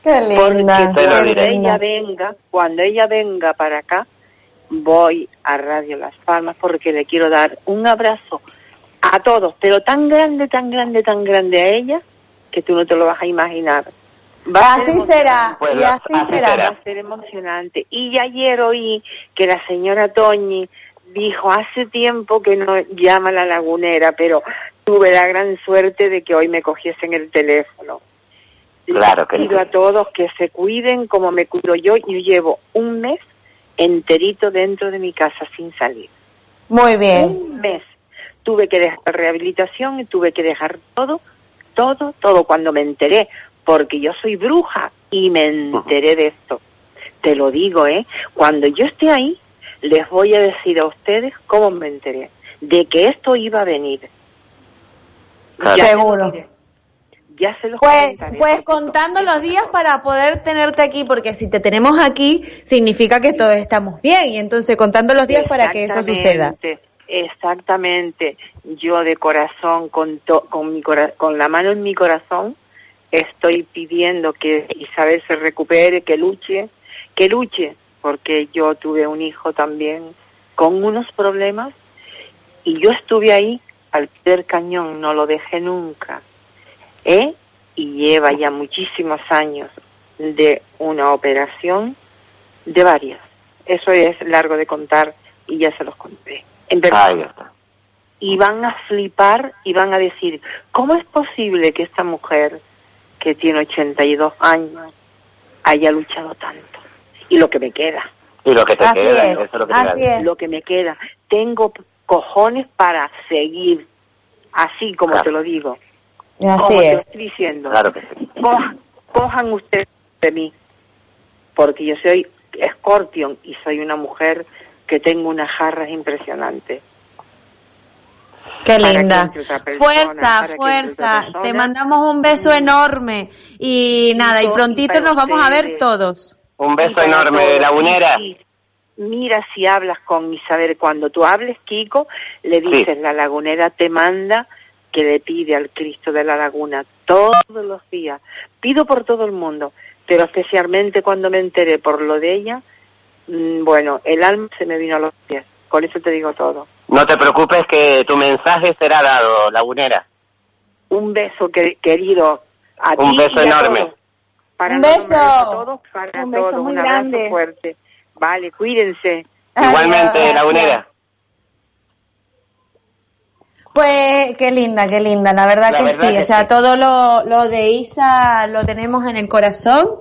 Qué Te lo Porque cuando diré. ella venga, cuando ella venga para acá, voy a Radio Las Palmas porque le quiero dar un abrazo a todos, pero tan grande, tan grande, tan grande a ella que tú no te lo vas a imaginar. Va a ser Así será, Pues y así así será. será. va a ser emocionante. Y ayer oí que la señora Toñi dijo, hace tiempo que no llama a la lagunera, pero tuve la gran suerte de que hoy me cogiesen el teléfono. Claro que pido sí. a todos que se cuiden como me cuido yo. Yo llevo un mes enterito dentro de mi casa sin salir. Muy bien. Un mes. Tuve que dejar rehabilitación y tuve que dejar todo, todo, todo cuando me enteré, porque yo soy bruja y me enteré de esto. Te lo digo, ¿eh? Cuando yo esté ahí, les voy a decir a ustedes cómo me enteré de que esto iba a venir. Claro. Ya Seguro. Ya se los Pues, pues contando los días para poder tenerte aquí, porque si te tenemos aquí, significa que todos estamos bien, y entonces contando los días para que eso suceda. Exactamente, Exactamente. Yo de corazón, con, to- con, mi cora- con la mano en mi corazón, estoy pidiendo que Isabel se recupere, que luche, que luche, porque yo tuve un hijo también con unos problemas y yo estuve ahí al pie del cañón, no lo dejé nunca. ¿Eh? Y lleva ya muchísimos años de una operación, de varias. Eso es largo de contar y ya se los conté. En verdad. Ahí está. Y van a flipar y van a decir, ¿cómo es posible que esta mujer, que tiene 82 años, haya luchado tanto? Y lo que me queda, Y lo que te Así queda, es, eso es lo que te así queda. es. lo que me queda, tengo cojones para seguir, así como Claro. te lo digo. Así como te es. estoy diciendo. Claro que sí. Cojan, cojan ustedes de mí, porque yo soy Scorpion y soy una mujer que tengo unas jarras impresionantes. Qué linda. persona, Fuerza, fuerza. Te mandamos un beso enorme. Y nada, y prontito nos vamos a ver todos. Un beso enorme, todos. lagunera. Mira si hablas con Isabel, cuando tú hables, Kiko, le dices, la lagunera te manda que le pide al Cristo de la laguna todos los días. Pido por todo el mundo, pero especialmente cuando me enteré por lo de ella, mm, bueno, el alma se me vino a los pies. Con eso te digo todo. No te preocupes que tu mensaje será dado, lagunera. Un beso que- querido a Un ti beso y a enorme. todos. Para Un beso. a todos, para Un beso todos, muy un abrazo grande. fuerte. Vale, cuídense. Igualmente, Adiós. Lagunera. Pues qué linda, qué linda, la verdad La que verdad sí, que o sea, sí. todo lo, lo de Isa lo tenemos en el corazón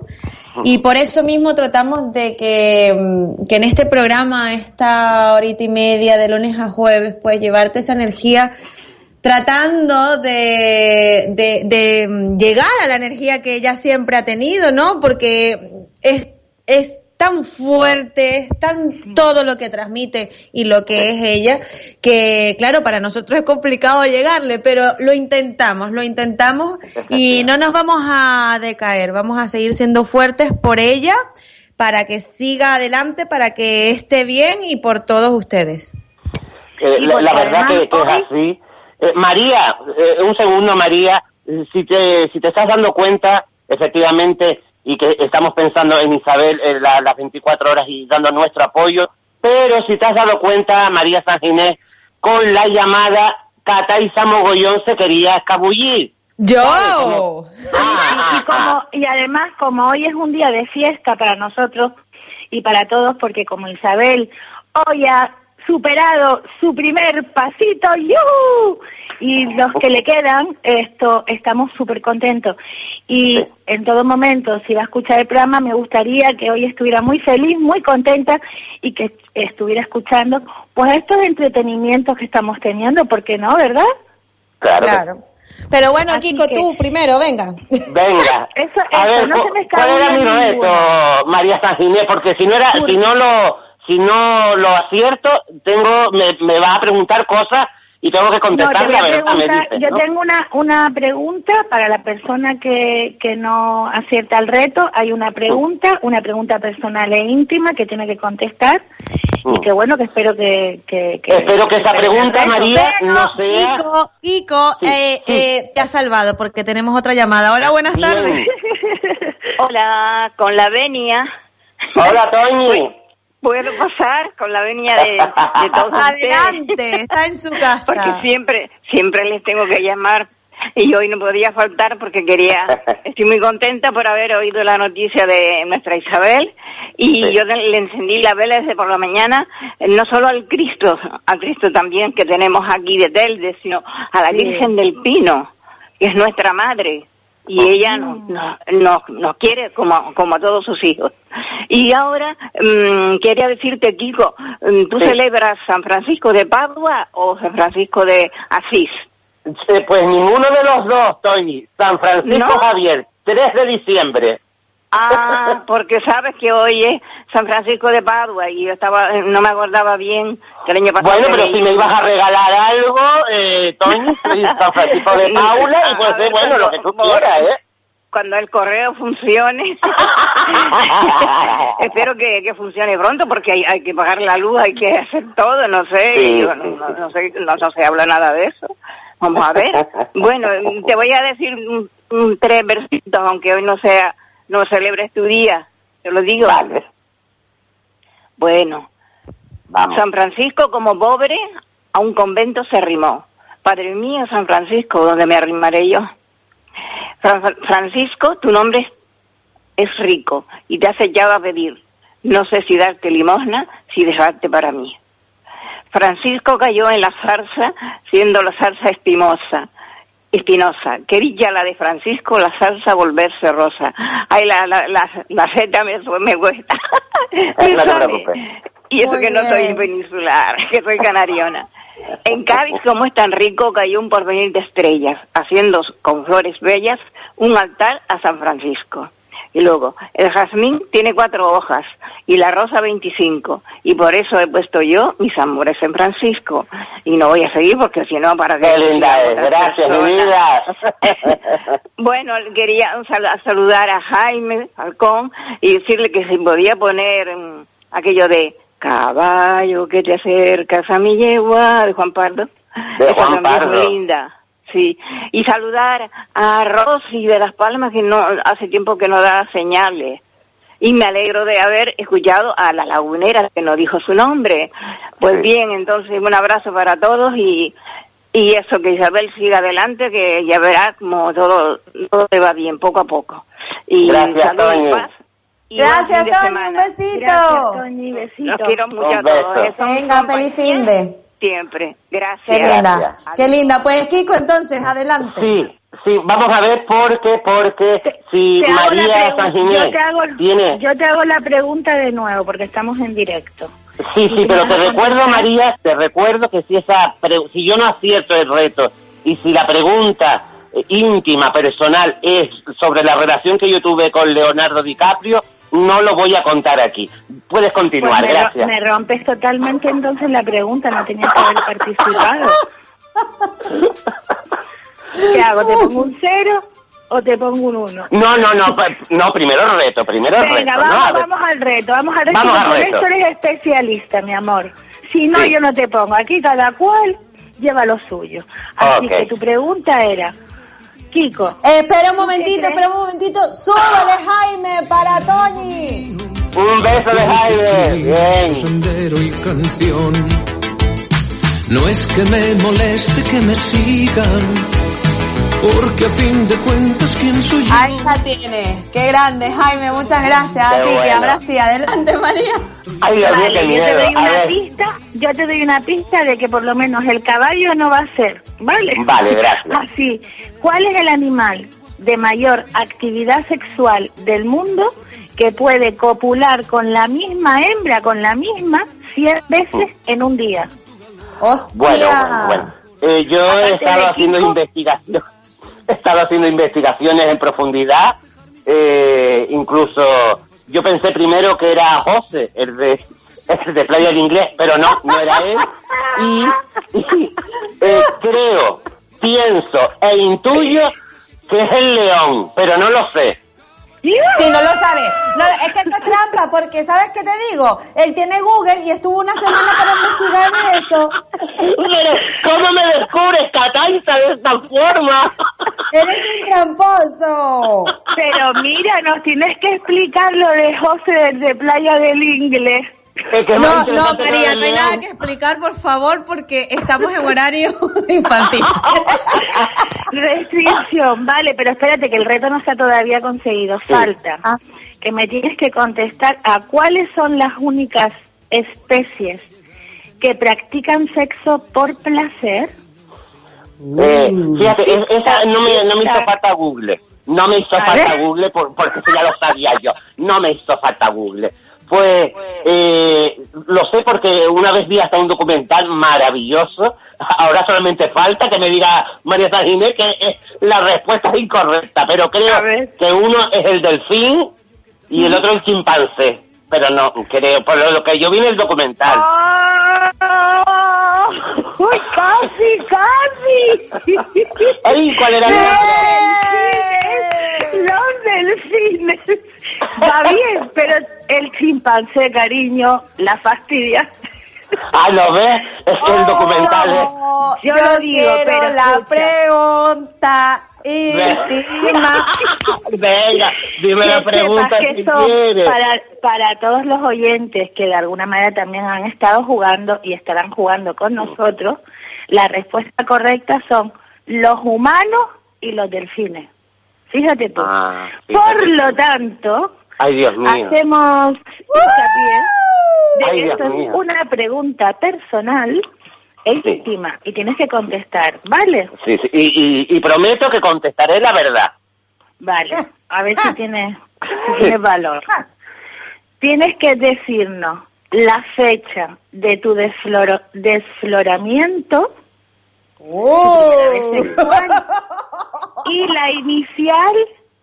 y por eso mismo tratamos de que, mm, que en este programa, esta horita y media de lunes a jueves, pues llevarte esa energía tratando de, de, de mm, llegar a la energía que ella siempre ha tenido, ¿no? Porque es, es tan fuerte, es tan todo lo que transmite y lo que es ella, que claro, para nosotros es complicado llegarle, pero lo intentamos, lo intentamos y no nos vamos a decaer, vamos a seguir siendo fuertes por ella, para que siga adelante, para que esté bien y por todos ustedes. Eh, la, verdad además que, que es así. Eh, María, eh, un segundo, María. Si te, si te estás dando cuenta, efectivamente, y que estamos pensando en Isabel eh, la- las 24 horas y dando nuestro apoyo, pero si te has dado cuenta, María San Ginés, con la llamada Cataiza Mogollón se quería escabullir. ¡Yo! y, y como, y además, como hoy es un día de fiesta para nosotros y para todos, porque como Isabel hoy ha superado su primer pasito, ¡yuhu! y los que le quedan, esto, estamos súper contentos. Y en todo momento, si va a escuchar el programa, me gustaría que hoy estuviera muy feliz, muy contenta y que estuviera escuchando pues estos entretenimientos que estamos teniendo, ¿por qué no, verdad? Claro. Claro. Pero bueno, Así Kiko, que- tú primero, venga. Venga. Eso, A eso, ver, no cu- se me ¿cuál era mi reto. María San Ginés? Porque si no era, si no lo, si no lo acierto, tengo, me, me va a preguntar cosas y tengo que No, contestar te me dices, yo ¿no? tengo una, una pregunta para la persona que, que no acierta el reto. Hay una pregunta, una pregunta personal e íntima que tiene que contestar y que bueno, que espero que... que, que- Espero que esa pregunta. María, no sea... Kiko, Kiko, Sí, eh, sí. eh, te ha salvado porque tenemos otra llamada. Hola, buenas Bien. tardes. Hola, con la venia. Hola, Toñi. ¿Puedo pasar con la venia de, de todos ustedes? Adelante, está en su casa. Porque siempre, siempre les tengo que llamar y hoy no podía faltar porque quería, estoy muy contenta por haber oído la noticia de nuestra Isabel y Sí. yo le encendí la vela desde por la mañana, eh, no solo al Cristo, al Cristo también que tenemos aquí de Telde, sino a la Sí. Virgen del Pino, que es nuestra madre. Y ella nos, nos, nos- quiere como, como a todos sus hijos. Y ahora mm, quería decirte, Kiko, mm, ¿tú Sí. celebras San Francisco de Padua o San Francisco de Asís? Pues ninguno de los dos, Toñi. San Francisco ¿No? Javier, 3 de diciembre. Ah, porque sabes que hoy es San Francisco de Padua y yo estaba, no me acordaba bien que el año pasado. Bueno, pero si me ibas a regalar algo, eh, soy San Francisco de Paula, y pues ver, bueno, lo que tú quieras, ¿eh? Cuando el correo funcione, espero que, que funcione pronto porque hay, hay que pagar la luz, hay que hacer todo, no sé, Sí, y sí, no, no- no sé, no, no se habla nada de eso. Vamos a ver. Bueno, te voy a decir un- un tres versitos, aunque hoy no sea, no celebres tu día, te lo digo. Vale, Bueno, vamos. San Francisco como pobre a un convento se arrimó. Padre mío, San Francisco, ¿dónde me arrimaré yo? Fran- Francisco, tu nombre es, rico y te has echado a pedir. No sé si darte limosna, si dejarte para mí. Francisco cayó en la zarza, siendo la zarza espinosa. Espinosa, dicha la de Francisco, la salsa volverse rosa. Ay, la, la, la, la seta me, me cuesta. No te ¿Sabes? preocupes. Y eso Muy que no soy peninsular, que soy canariona. En Cádiz, como es tan rico, cayó un porvenir de estrellas, haciendo con flores bellas un altar a San Francisco. Y luego, el jazmín tiene cuatro hojas y la rosa veinticinco. Y por eso he puesto yo mis amores en Francisco. Y no voy a seguir porque si no, para que... Qué linda es, gracias, mi vida. Bueno, quería saludar a Jaime Falcón y decirle que si podía poner mm, aquello de caballo que te acercas a mi yegua de Juan Pardo. De Esa Juan también es Pardo. linda. Sí, y saludar a Rosy de Las Palmas que no hace tiempo que no da señales. Y me alegro de haber escuchado a la lagunera que no dijo su nombre. Pues Sí. bien, entonces un abrazo para todos y Y eso, que Isabel siga adelante, que ya verá como todo, todo le va bien, poco a poco. Y Gracias, Toñi. paz. y Gracias, semana. un besito. Gracias, Toñi, besito. Los quiero mucho Un a todos. ¿eh? Venga, feliz compañía fin de. Siempre. Gracias. Qué linda, Gracias. qué linda. Pues Kiko, entonces, adelante. Sí, sí, vamos a ver por qué, porque si Te María San Ginés yo, te hago, tiene... yo te hago la pregunta de nuevo porque estamos en directo. Sí, sí, pero te recuerdo, María, te recuerdo que si esa pre- si yo no acierto el reto y si la pregunta eh, íntima, personal, es sobre la relación que yo tuve con Leonardo DiCaprio, no lo voy a contar aquí. Puedes continuar, Pues me, ro- gracias. me rompes totalmente entonces la pregunta, no tenía que haber participado. ¿Qué hago? ¿Te pongo un cero o te pongo un uno? No, no, no, no, primero reto, primero Venga, reto. vamos, vamos al reto, vamos al reto. Vamos al reto. eres especialista, mi amor. Si no, Sí. yo no te pongo. Aquí cada cual lleva lo suyo. Así que tu pregunta era, Kiko, Eh, espera un ¿Tú momentito, espera un momentito. Súbale, Jaime, para Toñi. Un beso de Jaime. Bien. Sendero y canción. No es que me moleste que me sigan, porque a fin de cuentas, ¿quién soy yo? Ahí la tiene. Qué grande, Jaime. Muchas gracias. Qué Así que ahora sí, adelante, María. Ay, Dios Vale, yo miedo. te doy una pista, yo te doy una pista de que por lo menos el caballo no va a ser, ¿vale? Vale, gracias. Así, ¿cuál es el animal de mayor actividad sexual del mundo que puede copular con la misma hembra, con la misma, 100 veces en un día? Hostia. Bueno, bueno, bueno. Eh, yo he estado haciendo investigación, he estado haciendo investigaciones en profundidad, eh, incluso yo pensé primero que era José, el de, el de Playa del Inglés, pero no, no era él. Y, y, eh, creo, pienso e intuyo que es el león, pero no lo sé. Si no lo sabe. No, es que esto es trampa, porque ¿sabes qué te digo? Él tiene Google y estuvo una semana para investigar eso. Pero, ¿cómo me descubres, Catanta, de esta forma? Eres un tramposo. Pero mira, nos tienes que explicar lo de José desde Playa del Inglés. Es que No, no, María, no hay nada que explicar, por favor, porque estamos en horario infantil. Restricción, vale, pero espérate que el reto no está todavía conseguido. Falta Ah. que me tienes que contestar a cuáles son las únicas especies que practican sexo por placer. Eh, fíjate, es- esa no me, no me hizo falta Google. No me hizo falta. Google por- porque eso ya lo sabía yo. No me hizo falta Google. Pues eh, lo sé porque una vez vi hasta un documental maravilloso. Ahora solamente falta que me diga María San Ginés que eh, la respuesta es incorrecta, pero creo que uno es el delfín y el otro el chimpancé. Pero no, creo, por lo que yo vi en el documental. ¡Ah! ¡Uy, casi, casi! Ay, ¿cuál era el Los delfines. Va bien, pero el chimpancé, cariño, la fastidia. Ah, ¿lo ves? Es que el documental es... Oh, Yo yo lo digo, quiero pero la escucha. pregunta íntima. Venga, dime la pregunta sepas que si son quieres. para, para todos los oyentes que de alguna manera también han estado jugando y estarán jugando con nosotros, la respuesta correcta son los humanos y los delfines. Fíjate tú. Ah, Por lo tanto, Ay, Dios mío. hacemos hincapié de Ay, que esto es una pregunta personal e Sí. íntima y tienes que contestar, ¿vale? Sí, sí, y, y, y prometo que contestaré la verdad. Vale, a ver si tiene, si tiene valor. Tienes que decirnos la fecha de tu desfloro- desfloramiento Oh. y la inicial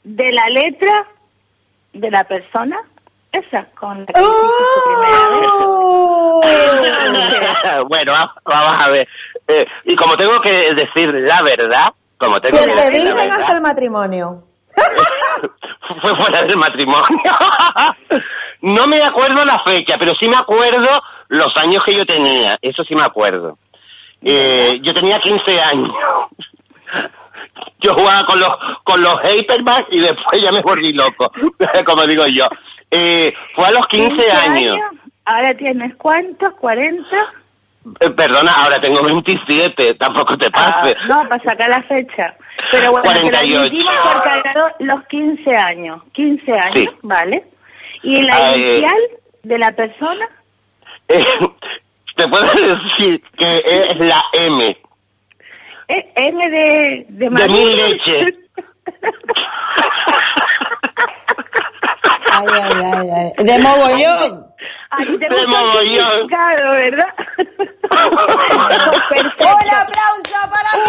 de la letra de la persona, esa, con la que primera vez. bueno, va- vamos a ver. Eh, y como tengo que decir la verdad, como tengo que decir la hasta el matrimonio. fue fuera del matrimonio. no me acuerdo la fecha, pero sí me acuerdo los años que yo tenía. Eso sí me acuerdo. Eh, yo tenía 15 años. Yo jugaba con los con los paperbacks y después ya me volví loco, como digo yo. Eh, fue a los 15 años. Ahora tienes cuántos, 40. Eh, perdona, ahora tengo 27, tampoco te Ah, pases. no, para sacar la fecha. Pero bueno, te lo 48. admitimos por cargador los 15 años. 15 años, Sí. ¿vale? ¿Y la Ay. inicial de la persona? Te puedo decir que es la M. Eh, M de... De, De Madrid. mi leche. Ay, ay, ay, ay. De mogollón. Ti De mogollón. ¿verdad? Un aplauso para Un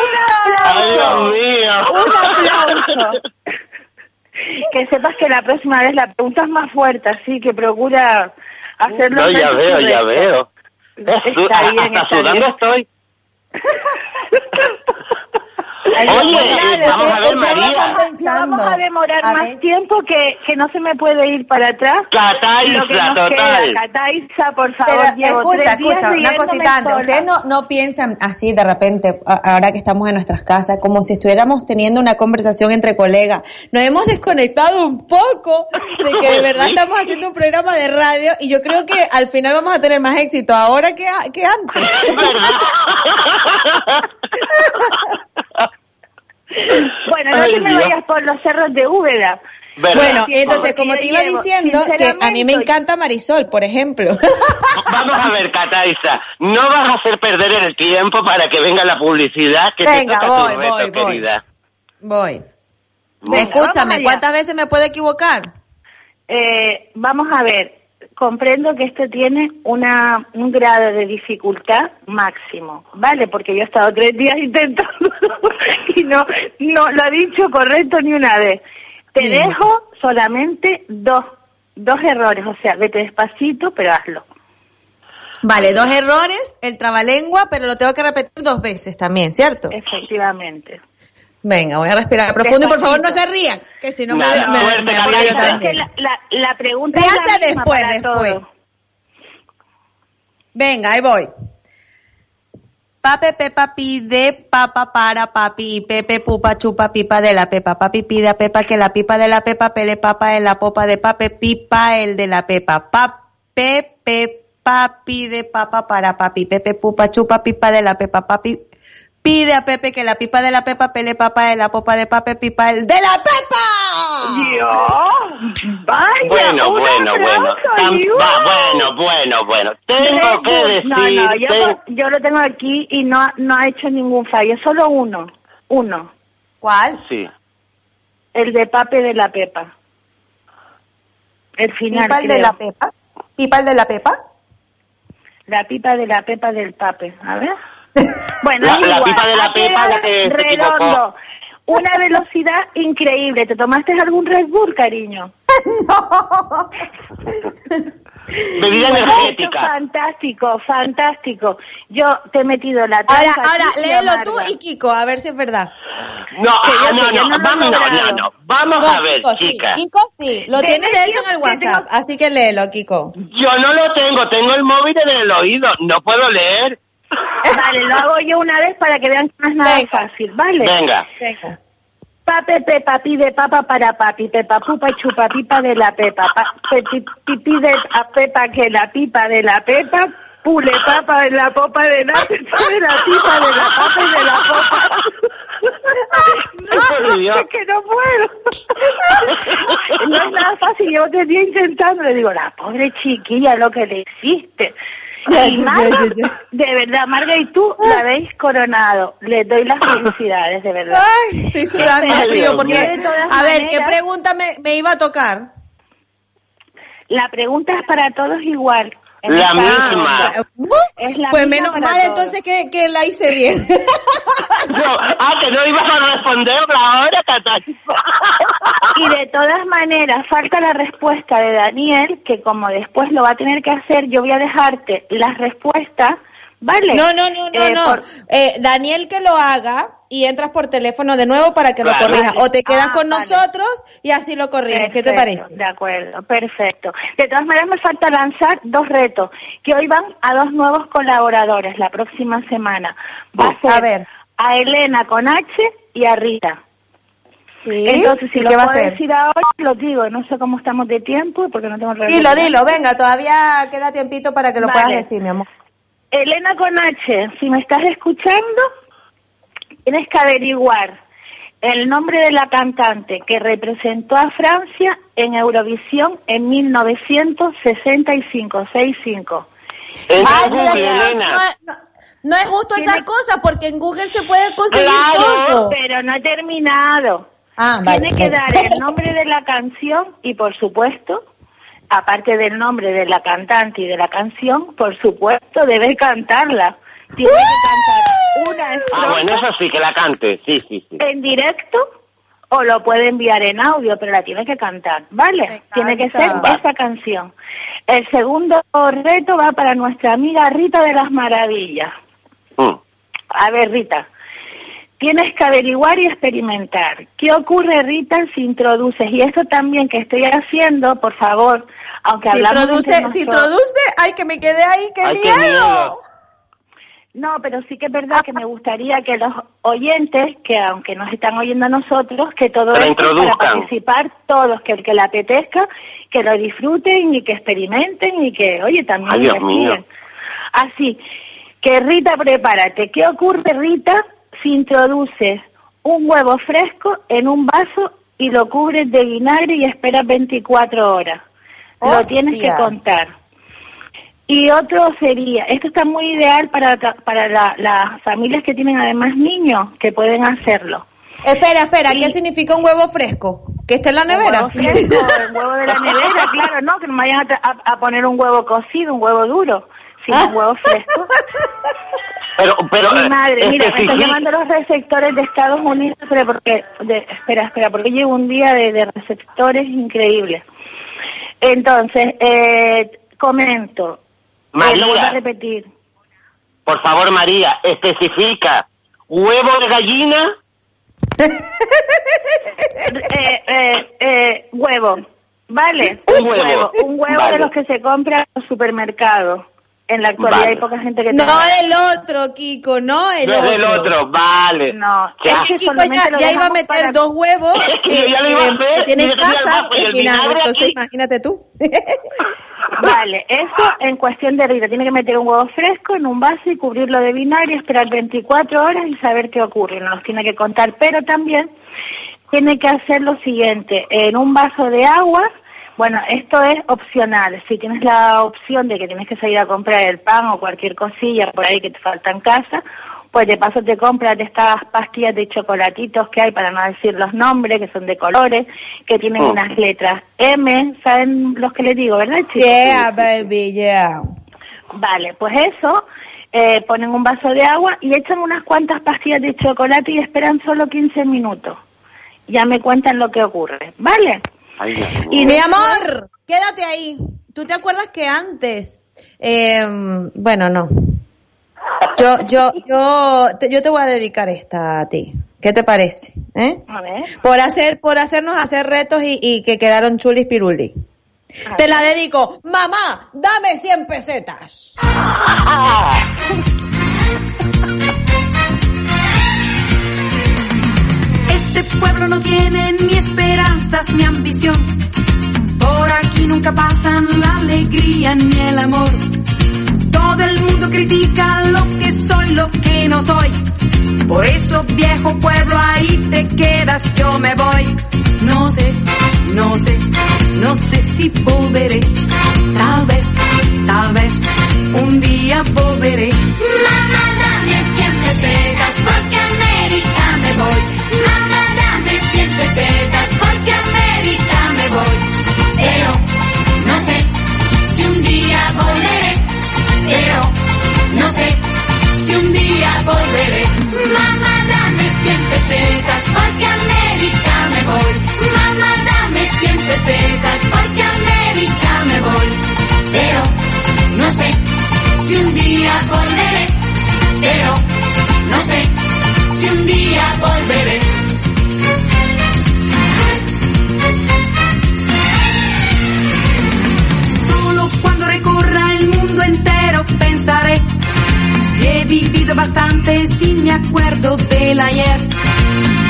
Ay, Dios aplauso. mío. Un aplauso. Que sepas que la próxima vez la pregunta es más fuerte, así que procura hacerlo. No, ya veo, ya veo. Está bien, hasta está sudando estoy. Oye, pues, eh, vamos a ver, ¿qué María. vamos No vamos a demorar A más tiempo que, que no se me puede ir para atrás. Cataiza, total. queda, Cataiza, por favor, Pero llevo escucha, tres días escucha, una cosita antes. Ustedes no, no piensan así de repente, ahora que estamos en nuestras casas, como si estuviéramos teniendo una conversación entre colegas. Nos hemos desconectado un poco de que de verdad Sí. estamos haciendo un programa de radio y yo creo que al final vamos a tener más éxito ahora que, que antes. Bueno, no Ay, te me vayas por los cerros de Úbeda. ¿Verdad? Bueno, Porque entonces, como te iba llevo, diciendo, que a mí me encanta Marisol, por ejemplo. Vamos a ver, Cataiza, no vas a hacer perder el tiempo para que venga la publicidad que Venga, te toca voy, tu reto, voy, voy. querida. Voy. Vamos Escúchame. ¿cuántas veces me puedo equivocar? Eh, vamos a ver, comprendo que esto tiene una, un grado de dificultad máximo, ¿vale? Porque yo he estado tres días intentando y no, no lo ha dicho correcto ni una vez. Te Bien. dejo solamente dos, dos errores, o sea, vete despacito, pero hazlo. Vale, dos errores, el trabalengua, pero lo tengo que repetir dos veces también, ¿cierto? Efectivamente. Venga, voy a respirar profundo y por favor no se rían, que si no me, Nada, me, fuerte, me también. la, la, la pregunta es la misma después, para después. Venga, ahí voy. Pape, pepa, pide, papa, para, papi, y pepe, pupa, chupa, pipa de la pepa. Papi pide a pepa que la pipa de la pepa pele papa en la popa de pape, pipa el de la pepa. Pape, pepa, pide, papa, para, papi, pepe, pupa, chupa, pipa de la pepa. Papi pide a Pepe que la pipa de la pepa pele papa en la popa de pape, pipa el de la pepa. Dios, vaya, Bueno, un bueno, bueno. va, bueno, bueno, bueno. Tengo que decir... No, no, yo, ten- yo lo tengo aquí y no, no ha hecho ningún fallo, solo uno, uno, ¿Cuál? Sí. el de Pape de la Pepa. El final, Pipa el de la pepa. Pipa el de la pepa. La pipa de la Pepa del Pape, a ver. Bueno, La- es la igual, pipa de la ha Pepa, quedado la que se redondo. Una velocidad increíble. ¿Te tomaste algún Red Bull, cariño? Bebida Bueno, energética. Fantástico, fantástico. Yo te he metido la Ahora, taza ahora, y léelo amarga. tú y Kiko, a ver si es verdad. No, ah, no, no, no vamos, no, no, no. Vamos No, a ver, Kiko, sí. chica. Kiko sí, lo tienes de hecho en el WhatsApp, tengo- así que léelo, Kiko. Yo no lo tengo, tengo el móvil en el oído, no puedo leer. Vale, lo hago yo una vez para que vean que no es nada Venga. fácil, ¿vale? Venga. Venga. Pape, pepa, pide papa para papi, pepa, pupa y chupa pipa de la pepa, pa, pe- pi- pi- pide a pepa que la pipa de la pepa, pule papa de la popa de la pepa de la pipa de la papa y de la popa. No, es que no puedo. No es nada fácil, llevo tres días intentando, le digo, la pobre chiquilla, lo que le hiciste. Y Marga, de verdad, Marga y tú la habéis coronado. Les doy las felicidades, de verdad. Ay, estoy sudando frío porque, a ver, ¿qué pregunta me, me iba a tocar? La pregunta es para todos igual. La esta- misma. Es la pues misma menos mal todos. entonces que, que la hice bien. No, ah, que no ibas a responder ahora. Y de todas maneras, falta la respuesta de Daniel, que como después lo va a tener que hacer, yo voy a dejarte las respuestas, ¿vale? No, no, no, no, Eh, no. por- Eh, Daniel que lo haga y entras por teléfono de nuevo para que Claro. lo corrija. O te quedas Ah, con vale. nosotros y así lo corriges. ¿Qué te Perfecto, parece? De acuerdo, perfecto. De todas maneras me falta lanzar dos retos, que hoy van a dos nuevos colaboradores la próxima semana. Va a ser A ver. a Elena con H y a Rita. Sí. Entonces, si ¿Y lo qué va a puedo hacer? decir ahora, lo digo. No sé cómo estamos de tiempo, porque no tengo el reloj. Dilo, dilo, venga, todavía queda tiempito para que lo Vale. puedas decir, mi amor. Elena con H, si me estás escuchando, tienes que averiguar el nombre de la cantante que representó a Francia en Eurovisión en 1965-65. Entra Ay, en Google, pero no, Elena. no- no es justo esa cosa porque en Google se puede conseguir Claro, todo. pero no he terminado. Ah, vale, Tiene que dar el nombre de la canción y, por supuesto, aparte del nombre de la cantante y de la canción, por supuesto, debe cantarla. Tiene que cantar una Ah, estrofa bueno, eso sí, que la cante. Sí, sí, sí. en directo o lo puede enviar en audio, pero la tiene que cantar, ¿vale? Tiene que ser Vale. esa canción. El segundo reto va para nuestra amiga Rita de las Maravillas. Mm. A ver, Rita, tienes que averiguar y experimentar. ¿Qué ocurre, Rita, si introduces? Y esto también que estoy haciendo, por favor, aunque Si hablamos introduce, entre si introduce, ay, que me quedé ahí, qué Ay, qué miedo. No, pero sí que es verdad que me gustaría que los oyentes, que aunque nos están oyendo a nosotros, que todo Que la esto para participar, todos, que el que le apetezca, que lo disfruten y que experimenten y que, oye, también Ay, Dios mío. Así, que Rita, prepárate. ¿Qué ocurre, Rita, si introduces un huevo fresco en un vaso y lo cubres de vinagre y esperas 24 horas? Lo tienes que contar. Y otro sería, esto está muy ideal para, para la- las familias que tienen además niños, que pueden hacerlo. Espera, espera, ¿qué significa un huevo fresco? ¿Que esté en la nevera? Un huevo fresco, el huevo de la nevera, claro, no, que no me vayan a, tra- a- a poner un huevo cocido, un huevo duro, sino un huevo fresco. Pero, pero, Mi eh, madre, mira, me están especifica- llamando los receptores de Estados Unidos, pero porque, de- espera, espera, porque llevo un día de, de receptores increíbles. Entonces, eh, comento, eh, lo vuelvo a María, repetir, por favor, María, especifica. ¿Huevo de gallina? eh, eh, huevo, ¿vale? Un huevo. Un huevo Vale. de los que se compran en los supermercados. En la actualidad Vale. hay poca gente que No tenga. el otro, Kiko, no el No otro. del otro, vale. No, Ya. Es que Kiko ya, iba a meter para- dos huevos Es que yo ya lo iba a hacer, que tiene en casa y el entonces aquí. imagínate tú. Vale, eso en cuestión de Rita. Tiene que meter un huevo fresco en un vaso y cubrirlo de vinagre, esperar 24 horas y saber qué ocurre. No nos tiene que contar, pero también tiene que hacer lo siguiente. En un vaso de agua, bueno, esto es opcional. Si tienes la opción de que tienes que salir a comprar el pan o cualquier cosilla por ahí que te falta en casa, pues de paso te compras de estas pastillas de chocolatitos que hay, para no decir los nombres, que son de colores, que tienen Oh. unas letras M, ¿saben los que les digo, verdad, chicos? Yeah, baby, yeah. Vale, pues eso, eh, ponen un vaso de agua y echan unas cuantas pastillas de chocolate y esperan solo 15 minutos. Ya me cuentan lo que ocurre, ¿vale? Ay. Y mi amor, quédate ahí. ¿Tú te acuerdas que antes? eh, bueno, no. Yo, yo, yo, te, yo te voy a dedicar esta a ti. ¿Qué te parece? ¿Eh? A ver. Por hacer, por hacernos hacer retos y, y que quedaron chulis piruli. Te la dedico. Mamá, dame 100 pesetas. Este pueblo no tiene ni esperanzas ni ambición. Por aquí nunca pasan la alegría ni el amor. Todo el mundo critica lo que soy, lo que no soy. Por eso, viejo pueblo, ahí te quedas, yo me voy. No sé, no sé, no sé si volveré. Tal vez, tal vez, un día volveré. Mamá, dame 100 pesetas porque América me voy. Mamá, dame 100 pesetas porque a América me voy. Pero no sé si un día volveré. Pero no sé si un día volveré. Mamá, dame 100 pesetas porque a América me voy. Mamá, dame 100 pesetas porque a América me voy. Pero no sé si un día volveré. Pero vivido bastante, si me acuerdo del ayer.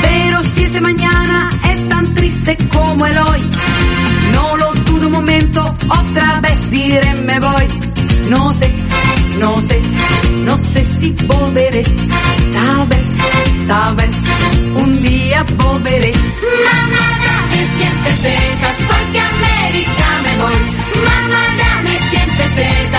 Pero si ese mañana es tan triste como el hoy, no lo dudo un momento, otra vez diré me voy. No sé, no sé, si volveré. Tal vez, tal vez, un día volveré. Mamá, dame 100 pesetas porque a América me voy. Mamá, dame 100 pesetas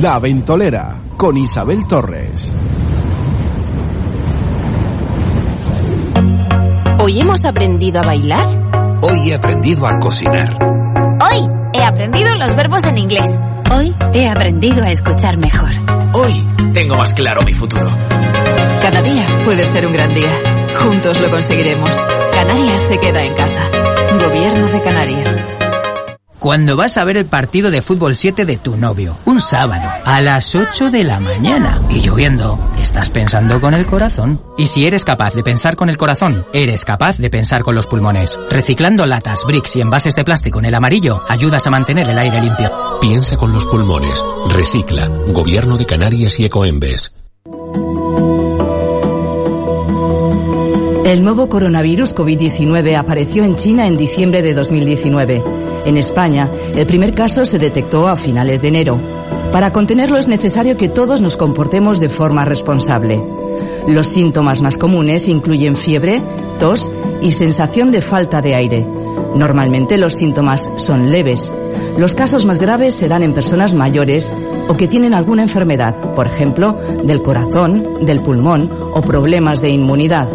La Ventolera con Isabel Torres. ¿Hoy hemos aprendido a bailar? Hoy he aprendido a cocinar. Hoy he aprendido los verbos en inglés. Hoy he aprendido a escuchar mejor. Hoy tengo más claro mi futuro. Cada día puede ser un gran día. Juntos lo conseguiremos. Canarias se queda en casa. Gobierno de Canarias. Cuando vas a ver el partido de fútbol 7 de tu novio, un sábado, a las 8 de la mañana, y lloviendo, estás pensando con el corazón. Y si eres capaz de pensar con el corazón, eres capaz de pensar con los pulmones. Reciclando latas, bricks y envases de plástico en el amarillo, ayudas a mantener el aire limpio. Piensa con los pulmones. Recicla. Gobierno de Canarias y Ecoembes. El nuevo coronavirus COVID-19 apareció en China en diciembre de 2019. En España, el primer caso se detectó a finales de enero. Para contenerlo es necesario que todos nos comportemos de forma responsable. Los síntomas más comunes incluyen fiebre, tos y sensación de falta de aire. Normalmente los síntomas son leves. Los casos más graves se dan en personas mayores o que tienen alguna enfermedad, por ejemplo, del corazón, del pulmón o problemas de inmunidad.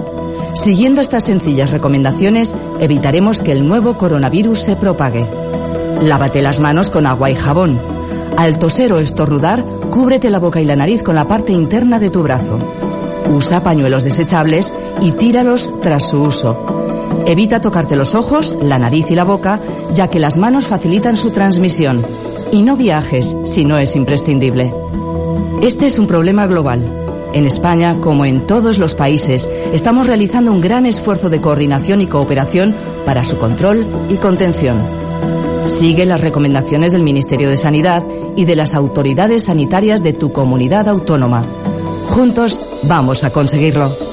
Siguiendo estas sencillas recomendaciones, evitaremos que el nuevo coronavirus se propague. Lávate las manos con agua y jabón. Al toser o estornudar, cúbrete la boca y la nariz con la parte interna de tu brazo. Usa pañuelos desechables y tíralos tras su uso. Evita tocarte los ojos, la nariz y la boca, ya que las manos facilitan su transmisión. Y no viajes si no es imprescindible. Este es un problema global. En España, como en todos los países, estamos realizando un gran esfuerzo de coordinación y cooperación para su control y contención. Sigue las recomendaciones del Ministerio de Sanidad y de las autoridades sanitarias de tu comunidad autónoma. Juntos vamos a conseguirlo.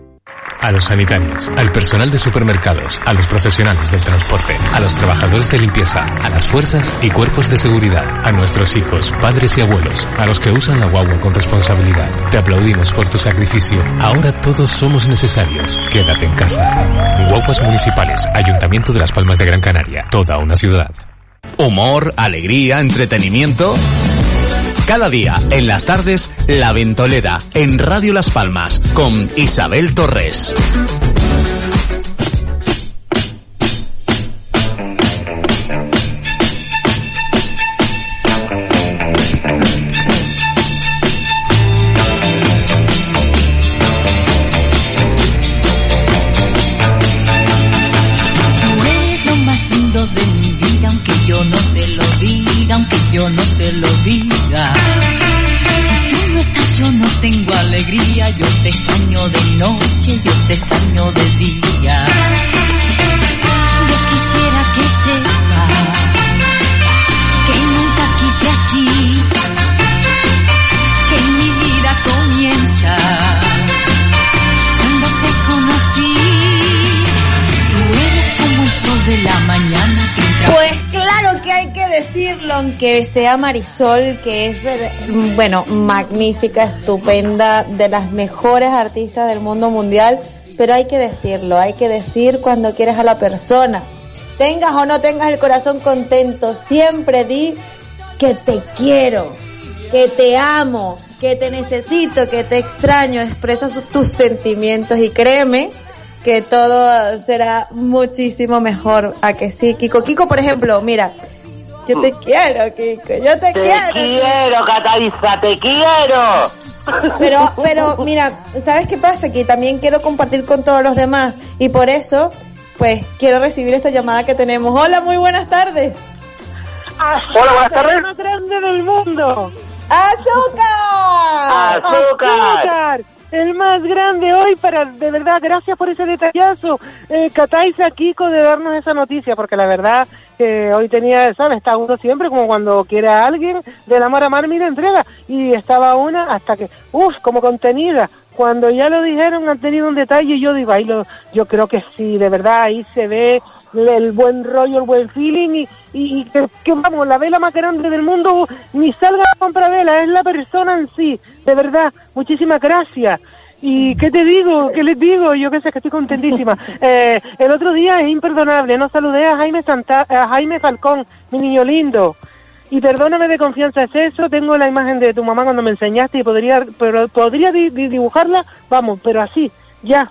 A los sanitarios, al personal de supermercados, a los profesionales del transporte, a los trabajadores de limpieza, a las fuerzas y cuerpos de seguridad, a nuestros hijos, padres y abuelos, a los que usan la guagua con responsabilidad. Te aplaudimos por tu sacrificio. Ahora todos somos necesarios. Quédate en casa. Guaguas municipales, Ayuntamiento de Las Palmas de Gran Canaria, toda una ciudad. Humor, alegría, entretenimiento. Cada día, en las tardes, La Ventolera, en Radio Las Palmas, con Isabel Torres. Aunque sea Marisol, que es, bueno, magnífica, estupenda, de las mejores artistas del mundo mundial, pero hay que decirlo, hay que decir cuando quieres a la persona. Tengas o no tengas el corazón contento, siempre di que te quiero, que te amo, que te necesito, que te extraño, expresa tus sentimientos y créeme que todo será muchísimo mejor a que sí. Kiko, Kiko, por ejemplo, mira, yo te quiero, Kiko, yo te, Te quiero. quiero, Cataliza, te quiero. Pero, pero, mira, ¿sabes qué pasa? Que también quiero compartir con todos los demás y por eso, pues, quiero recibir esta llamada que tenemos. Hola, muy buenas tardes. Hola, buenas tardes. El más grande del mundo. ¡Azúcar! ¡Azúcar! El más grande hoy para, de verdad, gracias por ese detallazo, eh, Cataiza Kiko, de darnos esa noticia, porque la verdad que hoy tenía, ¿sabes? Está uno siempre como cuando quiere alguien, de la mar a mar, mira, entrega. Y estaba una hasta que, uff, como contenida. Cuando ya lo dijeron, han tenido un detalle, y yo digo, ahí lo, yo creo que sí, de verdad, ahí se ve el, buen rollo, el buen feeling, y, que, vamos, la vela más grande del mundo, ni salga a comprar vela, es la persona en sí, de verdad, muchísimas gracias. ¿Y qué te digo? ¿Qué les digo? Yo qué sé, que estoy contentísima. Eh, el otro día es imperdonable, no saludé a Jaime, Santa, a Jaime Falcón, mi niño lindo. Y perdóname de confianza, es eso, tengo la imagen de tu mamá cuando me enseñaste y podría, pero podría di- di- dibujarla, vamos, pero así, ya.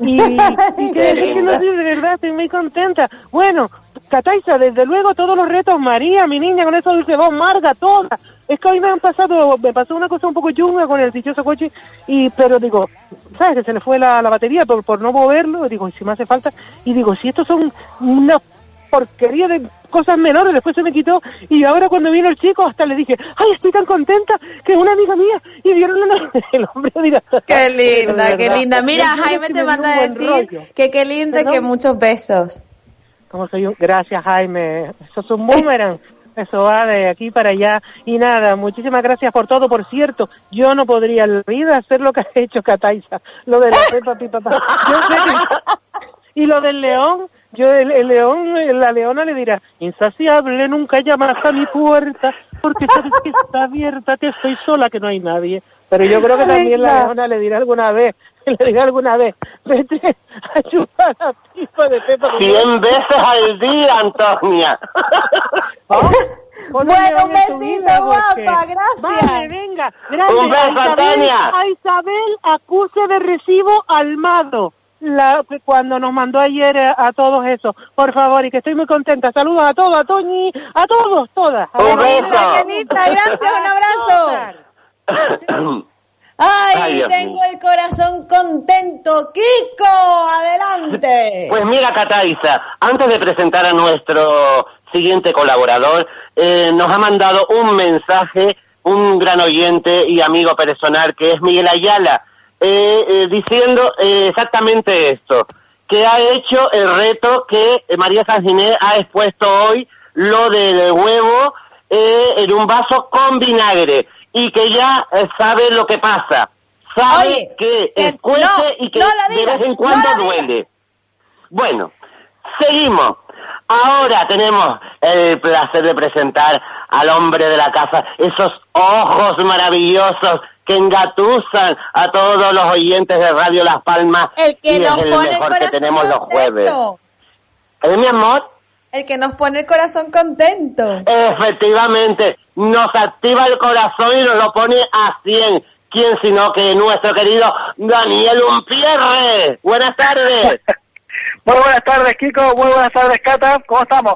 Y, y que, que no de verdad, estoy muy contenta. Bueno, Cataiza, desde luego todos los retos, María, mi niña, con esa dulce voz, Marga, todas. Es que hoy me han pasado, me pasó una cosa un poco chunga con el dichoso coche, y, pero digo, ¿sabes? Que se le fue la, la batería por, por no moverlo, digo, y si me hace falta, y digo, si estos son una porquería de cosas menores, después se me quitó, y ahora cuando vino el chico hasta le dije, ay, estoy tan contenta, que una amiga mía, y vieron una... el hombre, mira. Qué linda, qué linda. Mira, Jaime te manda a decir rollo. que qué linda que muchos besos. Soy. Gracias, Jaime. Eso es un boomerang. Eso va de aquí para allá. Y nada, muchísimas gracias por todo. Por cierto, yo no podría en la vida hacer lo que ha hecho Cataiza. Lo de la Pepa Pi, Papá. Yo sé que- Y lo del león, yo el, el león, la leona le dirá, insaciable, nunca llamas a mi puerta, porque sabes que está abierta, que estoy sola, que no hay nadie. Pero yo creo que también la leona le dirá alguna vez, le dirá alguna vez, vete a chupar la pipa de Pepa. Pi". Cien veces al día, Antonia. Pon Bueno, un besito, guapa, gracias. Vale, venga, grande. Un beso, a Isabel, Antonia. a Isabel acuse de recibo Almado. La, cuando nos mandó ayer a, a todos eso. Por favor, y que estoy muy contenta. Saludos a todos, a Toñi, a todos, todas. A Un beso. Gracias, un abrazo. Ay, tengo el corazón contento. Kiko, adelante. Pues mira, Cataiza, antes de presentar a nuestro siguiente colaborador, eh, nos ha mandado un mensaje un gran oyente y amigo personal que es Miguel Ayala, eh, eh, diciendo eh, exactamente esto, que ha hecho el reto que María Sanginé ha expuesto hoy, lo del huevo en un vaso con vinagre y que ya eh, sabe lo que pasa. Sabe Oye, que que escuece no, y que no de vez en cuando duele. Bueno, seguimos. Ahora tenemos el placer de presentar al hombre de la casa, esos ojos maravillosos que engatusan a todos los oyentes de Radio Las Palmas El que y nos es el pone mejor que tenemos los jueves. ¿Eh, mi amor? El que nos pone el corazón contento. Efectivamente, nos activa el corazón y nos lo pone a 100. ¿Quién sino que nuestro querido Daniel Umpierre? Buenas tardes. Muy buenas tardes, Kiko. Muy buenas tardes, Cata. ¿Cómo estamos?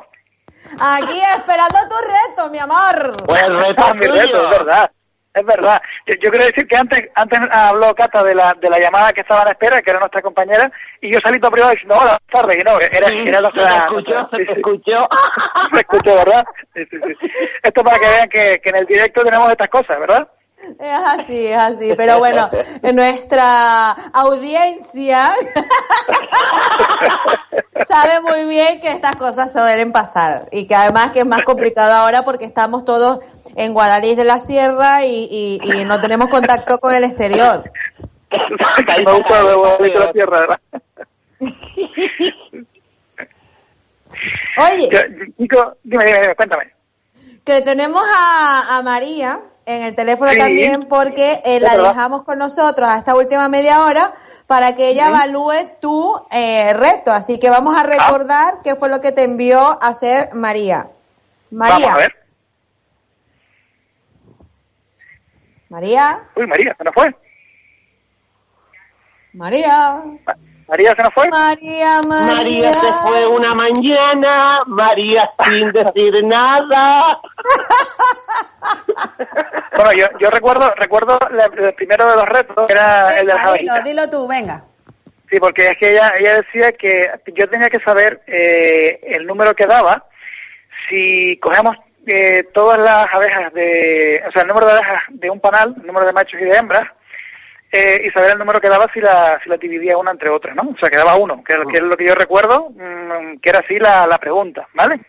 Aquí esperando tu reto, mi amor. Pues reto Ah, mi reto, es verdad. Es verdad. Yo, yo quiero decir que antes antes habló Cata de la, de la llamada que estaba a la espera, que era nuestra compañera, y yo salí todo privado diciendo, hola, buenas tardes, y no, era, Sí, era se escuchó, se sí, te sí. escuchó. Se escuchó, ¿verdad? Sí, sí, sí. Esto para que vean que, que en el directo tenemos estas cosas, ¿verdad? Es así, es así. Pero bueno, en nuestra audiencia sabe muy bien que estas cosas suelen pasar y que además que es más complicado ahora porque estamos todos en Guadalís de la Sierra y, y, y no tenemos contacto con el exterior. Me gusta de Guadalito de la Tierra, ¿verdad? Oye, Yo- dime, dime, dime, cuéntame. que tenemos a, a María en el teléfono Sí. también porque eh, la dejamos con nosotros a esta última media hora para que ella evalúe tu eh, reto. Así que vamos a recordar qué fue lo que te envió a hacer María. María. Vamos a ver. María. Uy, María, se nos fue. María. María se nos fue. María, María. María se fue una mañana, María sin decir nada. Bueno, yo, yo recuerdo recuerdo la- el primero de los retos, que era el de las Dilo, dilo tú, venga. Sí, porque es que ella, ella decía que yo tenía que saber eh, el número que daba si cogemos eh, todas las abejas de, o sea, el número de abejas de un panal, el número de machos y de hembras, eh, y saber el número que daba si la, si la dividía una entre otras, ¿no? O sea, que daba uno, que, que es lo que yo recuerdo, mm, que era así la, la pregunta, ¿vale?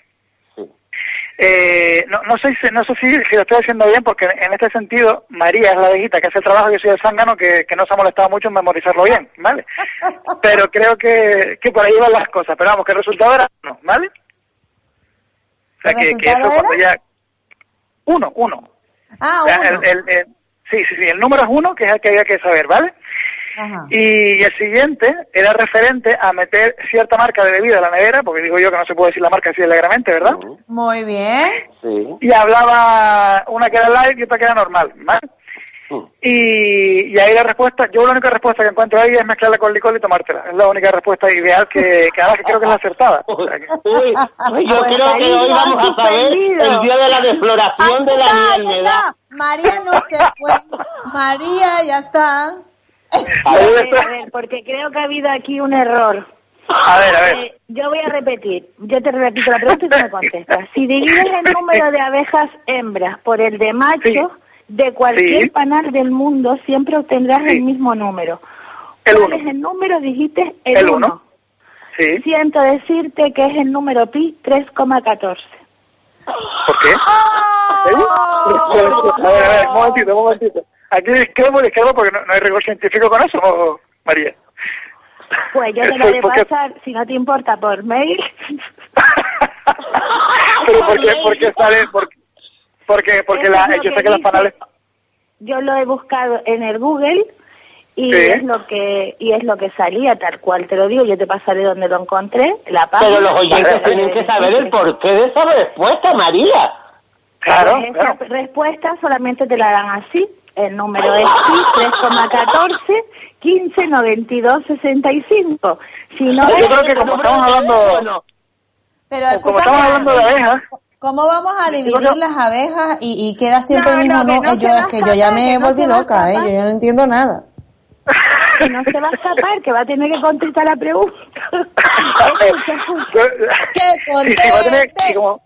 Eh, no, no sé si, no sé si, si lo estoy haciendo bien porque en este sentido María es la abejita que hace el trabajo yo soy el zángano que, que no se ha molestado mucho en memorizarlo bien, ¿vale? Pero creo que, que por ahí van las cosas, pero vamos, que el resultado era uno, ¿vale? O sea, ¿El que, que eso cuando ya... Uno, uno. Ah, O sea, uno. el- el- el- sí, sí, sí, el número es uno, que es el que había que saber, ¿vale? Ajá. Y el siguiente era referente a meter cierta marca de bebida en la nevera, porque digo yo que no se puede decir la marca así alegramente, ¿verdad? Muy bien. Y hablaba una que era light y otra que era normal, ¿vale? Y, y ahí la respuesta, yo la única respuesta que encuentro ahí es mezclarla con licor y tomártela. Es la única respuesta ideal que, que que creo que es la acertada. O sea que- Uy, uy, yo creo que hoy vamos a saber el día de la defloración de la miel. María no se fue. María ya está. A ver, a ver, porque creo que ha habido aquí un error. A ver, a ver. Eh, yo voy a repetir, yo te repito la pregunta y tú me contestas. Si divides el número de abejas hembras por el de machos, de cualquier Sí. panal del mundo siempre obtendrás el mismo número. El ¿Cuál uno. es el número? Dijiste el El 1. uno. Sí. Siento decirte que es el número pi 3,14. ¿Por qué? ¿Sí? A ver, a ver, un momentito, un momentito. Aquí discrepo, discrepo porque no, no hay rigor científico con eso, ¿o, María. Pues yo te lo haré porque- pasar, si no te importa, por mail. Pero ¿por qué, por qué sale? Por, porque porque la, yo que sé que los dice. panales... Yo lo he buscado en el Google y Sí. es lo que y es lo que salía tal cual te lo digo. Yo te pasaré donde lo encontré, la página. Pero los oyentes tienen que saber el porqué de esa respuesta, María. Claro, esa respuesta solamente te la dan así. El número es pi 3,14 15 92 65. Si no Yo es- creo que como estamos hablando... Pero como estamos hablando de abejas... ¿cómo vamos a dividir las abejas y, y queda siempre No, el mismo no, que yo es que yo ya me que no volví loca, ¿eh? Yo ya no entiendo nada. que no se va a escapar, que va a tener que contestar la pregunta. ¡Que Sí, sí, va a tener... y como, un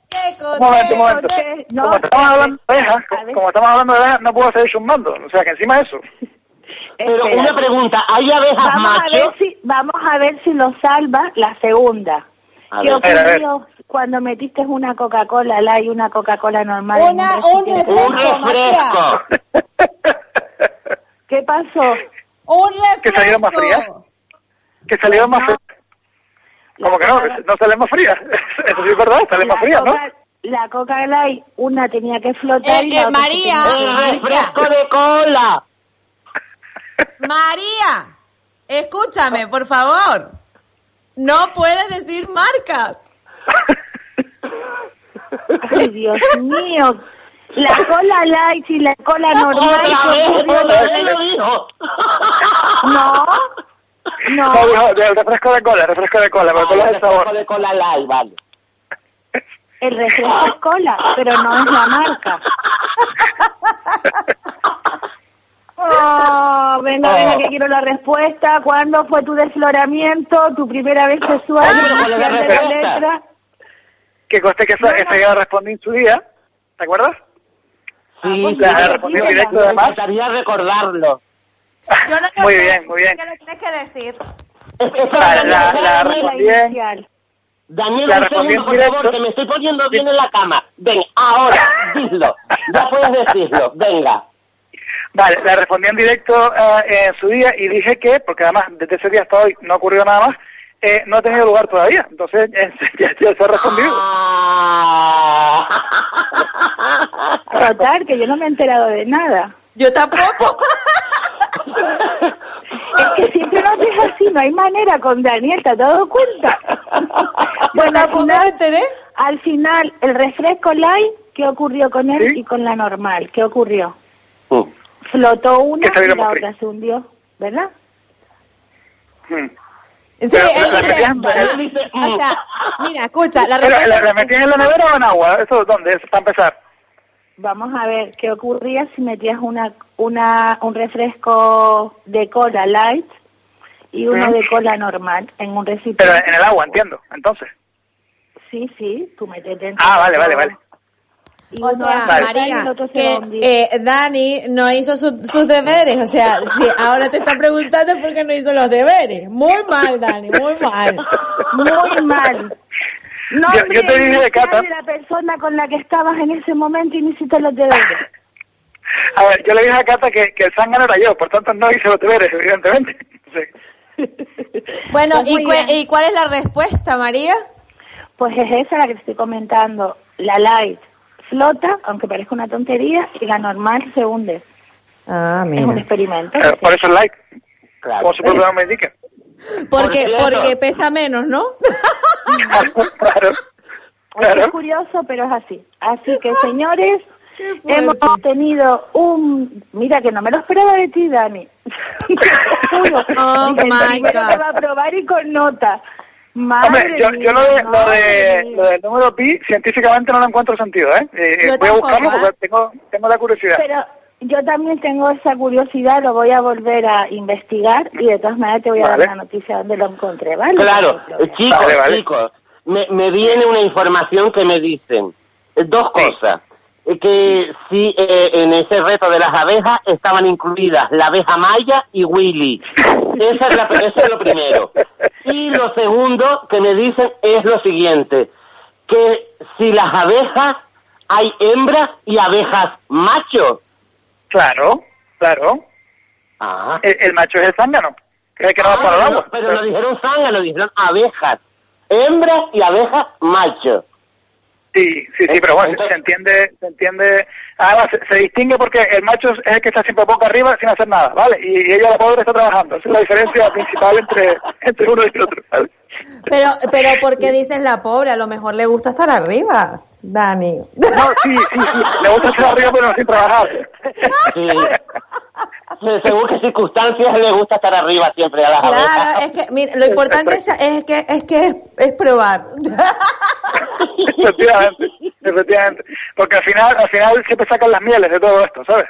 momento, un momento. como estamos hablando de abejas, como estamos hablando de abejas, no puedo seguir sumando. O sea, que encima eso... Pero Espera. una pregunta, ¿hay abejas vamos a ver si vamos a ver si lo salva la segunda A ¿qué ver. Ocurrió cuando metiste una Coca-Cola Light y una Coca-Cola normal Una- un refresco, Un refresco. ¿qué pasó? Un Que salieron más frías. Que salieron más frías. Como que no, no salen más frías. Eso sí es verdad, salen más la frías, ¿no? Coca, la Coca Light una tenía que flotar y la otra María, ¡El refresco de cola! María, escúchame, por favor. No puedes decir marcas. Ay, Dios mío. La cola light y la cola normal. Otra ¿qué vez, ocurrió? otra vez lo dijo. No, no. No, dijo, del refresco de cola, refresco de cola, pero cola el sabor. de cola light, vale. El refresco es cola, pero no es la marca. Oh, venga, venga, que quiero la respuesta. ¿Cuándo fue tu desfloramiento? ¿Tu primera vez sexual? Ay, pero ¿Inicial ¿cuál es la de la respuesta? letra? Que conste que esa, esa ya la respondí en su día, ¿te acuerdas? Sí, La claro, respondí en me directo además. encantaría recordarlo. Yo no Muy bien, muy bien. ¿Qué le tienes que decir? La, la, la respondí en... Daniel, La un respondí segundo, en por favor, directo. que me estoy poniendo bien en la cama. Ven, ahora, dilo. Ya puedes decirlo, venga. Vale, la respondí en directo eh, en su día y dije que, porque además desde ese día hasta hoy no ocurrió nada más, eh, no ha tenido lugar todavía. Entonces, eh, ya, ya se ha respondido. Total, que yo no me he enterado de nada. Yo tampoco. Es que siempre lo haces así, no hay manera con Daniel, ¿te has dado cuenta? Bueno, al final, al final, el refresco light, ¿qué ocurrió con él y con la normal? ¿Qué ocurrió? Mm. Flotó una Que se y la otra se hundió, ¿verdad? Hmm. Sí, Pero, él ¿la dice- metían- o sea, mira, escucha, la Pero, ¿la, la metían en la nevera o en agua? ¿Eso dónde? Eso para empezar. Vamos a ver qué ocurría si metías una, una, un refresco de cola light y uno de cola normal en un recipiente. Pero en el agua, entiendo. Entonces. Sí, sí, tú metes dentro. Ah, vale, vale, vale. Y O sea, María, que eh, Dani no hizo su- sus deberes. O sea, si ahora te está preguntando por qué no hizo los deberes. Muy mal, Dani, muy mal. Muy mal. No, Yo- te dije, Cata. de la persona con la que estabas en ese momento y no hiciste los deberes. A ver, yo le dije a Cata que, que el zángano era yo, por tanto no hice los deberes, evidentemente. Sí. Bueno, Pues ¿y, muy cu- bien. ¿y cuál es la respuesta, María? Pues es esa la que te estoy comentando. La light flota, aunque parezca una tontería, y la normal se hunde. Ah, Es un experimento. Eh, por eso el like. Claro. Propio nombre indica. Porque, porque pesa menos, ¿no? claro. Claro. Es curioso, pero es así. Así que, señores, hemos tenido un... Mira, que no me lo esperaba de ti, Dani. Te lo juro. Oh, my primero God. te va a probar y con nota. Madre Hombre, yo, lo, de, lo, de, del número pi científicamente no lo encuentro sentido, ¿eh? Eh, Yo voy a buscarlo ¿eh? porque tengo, tengo la curiosidad. Pero yo también tengo esa curiosidad, lo voy a volver a investigar y de todas maneras te voy a Vale. dar la noticia donde lo encontré, ¿vale? Claro, chicos, Vale, vale. chicos, me, me viene una información que me dicen eh, dos cosas. Eh, Que si eh, en ese reto de las abejas estaban incluidas la abeja Maya y Willy. Esa es la, eso es lo primero. Y lo segundo que me dicen es lo siguiente, que si las abejas hay hembras y abejas machos. Claro, claro. Ah. El, el macho es el zángano, que no Ah, para el no, agua. pero no dijeron zángano, dijeron abejas. Hembras y abejas machos. Sí, sí, sí, pero bueno, se, entiende, se entiende, además se, se distingue porque el macho es el que está siempre boca arriba sin hacer nada, ¿vale? Y, ella, la pobre, está trabajando. Esa es la diferencia principal entre, entre uno y el otro, ¿vale? Pero, pero ¿por qué dices la pobre? A lo mejor le gusta estar arriba, Dani. No, sí, sí, sí, le gusta estar arriba pero no sin trabajar. Según qué circunstancias le gusta estar arriba siempre a las Claro, abejas. es que, mira, lo importante es, es que, es que es, es probar. efectivamente, efectivamente. Porque al final, al final siempre sacan las mieles de todo esto, ¿sabes?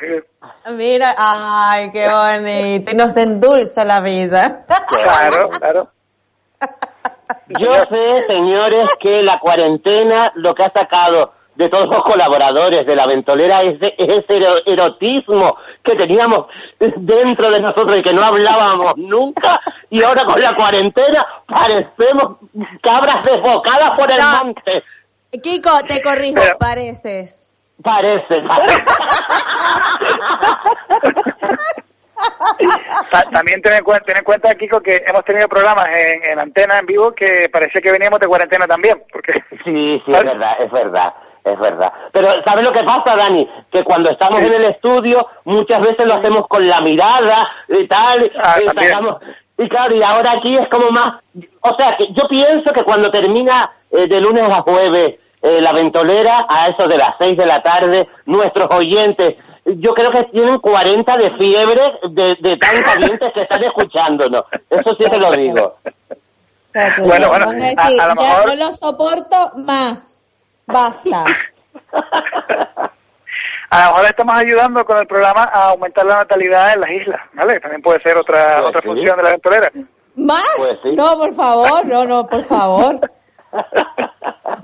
Mira, ay, qué bonito. Y nos endulza la vida. Claro, claro. Yo sé, señores, que la cuarentena lo que ha sacado de todos los colaboradores de la ventolera ese ero- erotismo que teníamos dentro de nosotros y que no hablábamos nunca y ahora con la cuarentena parecemos cabras desbocadas por el No. monte. Kiko, te corrijo, Pero- pareces. Parece, parece. Ta- También ten en, cuenta, ten en cuenta, Kiko, que hemos tenido programas en, en antena en vivo que parecía que veníamos de cuarentena también, porque Sí, sí, es verdad, es verdad, es verdad. Pero ¿sabes lo que pasa, Dani? Que cuando estamos en el estudio muchas veces lo hacemos con la mirada y tal, Ah, y, también. sacamos- y claro, y ahora aquí es como más... O sea, que yo pienso que cuando termina eh, de lunes a jueves eh, la ventolera, a eso de las 6 de la tarde, nuestros oyentes... Yo creo que tienen 40 de fiebre de, de tan calientes que están escuchándonos. Eso sí te lo digo. Bueno, bueno, a decir, a- a lo ya mejor- no lo soporto más. Basta. a lo mejor estamos ayudando con el programa a aumentar la natalidad en las islas, ¿vale? También puede ser otra Pues otra sí. función de la ventolera. ¿Más? Pues sí. No, por favor, no, no, por favor.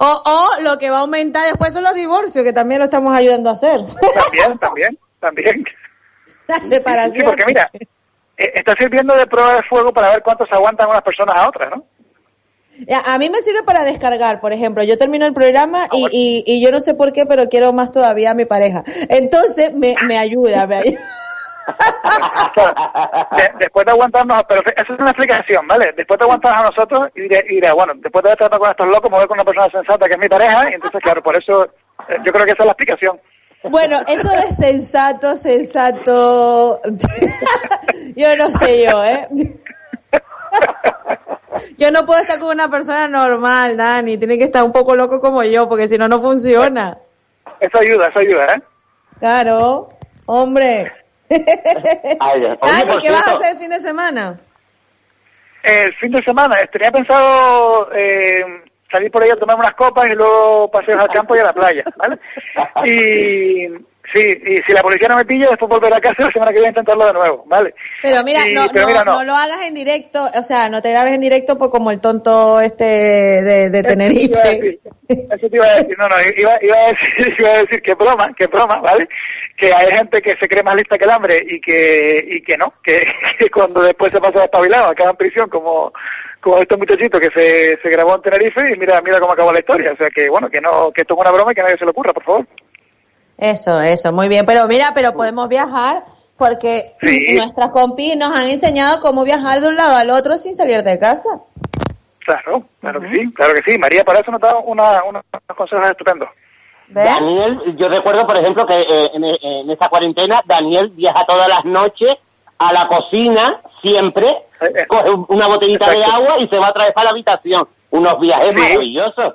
O, o lo que va a aumentar después son los divorcios, que también lo estamos ayudando a hacer. También, también, también. La Sí, separación. porque mira, eh, está sirviendo de prueba de fuego para ver cuánto se aguantan unas personas a otras, ¿no? A mí me sirve para descargar, por ejemplo. Yo termino el programa Ah, y, y, y yo no sé por qué, pero quiero más todavía a mi pareja. Entonces me, me ayuda, me ayuda. De- después de aguantarnos, pero esa es una explicación, ¿vale? Después de aguantarnos a nosotros, y diré, y diré, bueno, después de haber tratado con estos locos, me voy con una persona sensata que es mi pareja, y entonces, claro, por eso, eh, yo creo que esa es la explicación. Bueno, eso de sensato, sensato. yo no sé yo, ¿eh? Yo no puedo estar con una persona normal, Dani. Tiene que estar un poco loco como yo, porque si no, no funciona. Eso ayuda, eso ayuda, ¿eh? Claro, hombre. Ay, oye, Dani, por ¿qué vas a hacer el fin de semana? El fin de semana, tenía pensado eh, salir por ahí a tomar unas copas y luego paseos al campo y a la playa, ¿vale? Y sí, y si la policía no me pilla, después volver a casa la semana que viene a intentarlo de nuevo, ¿ale? Pero mira, Y- no, pero no, mira, no. no lo hagas en directo, o sea, no te grabes en directo pues como el tonto este de, de Tenerife. Eso te iba a decir, no, no, iba, iba, a decir, iba a decir que broma, que broma, ¿vale? Que hay gente que se cree más lista que el hambre y que, y que no, que, que cuando después se pasa despabilado acaba en prisión como, como este muchachito que se, se grabó en Tenerife y mira, mira cómo acabó la historia. O sea que bueno, que no, que esto es una broma y que nadie se le ocurra, por favor. Eso, eso, muy bien. Pero mira, pero podemos viajar porque Sí. nuestras compis nos han enseñado cómo viajar de un lado al otro sin salir de casa. Claro, claro que sí, claro que sí. María para eso nos da una, unos consejos estupendos. Daniel, yo recuerdo, por ejemplo, que eh, en, en esta cuarentena Daniel viaja todas las noches a la cocina, siempre, coge una botellita de agua y se va otra vez para la habitación. Unos viajes Sí. maravillosos.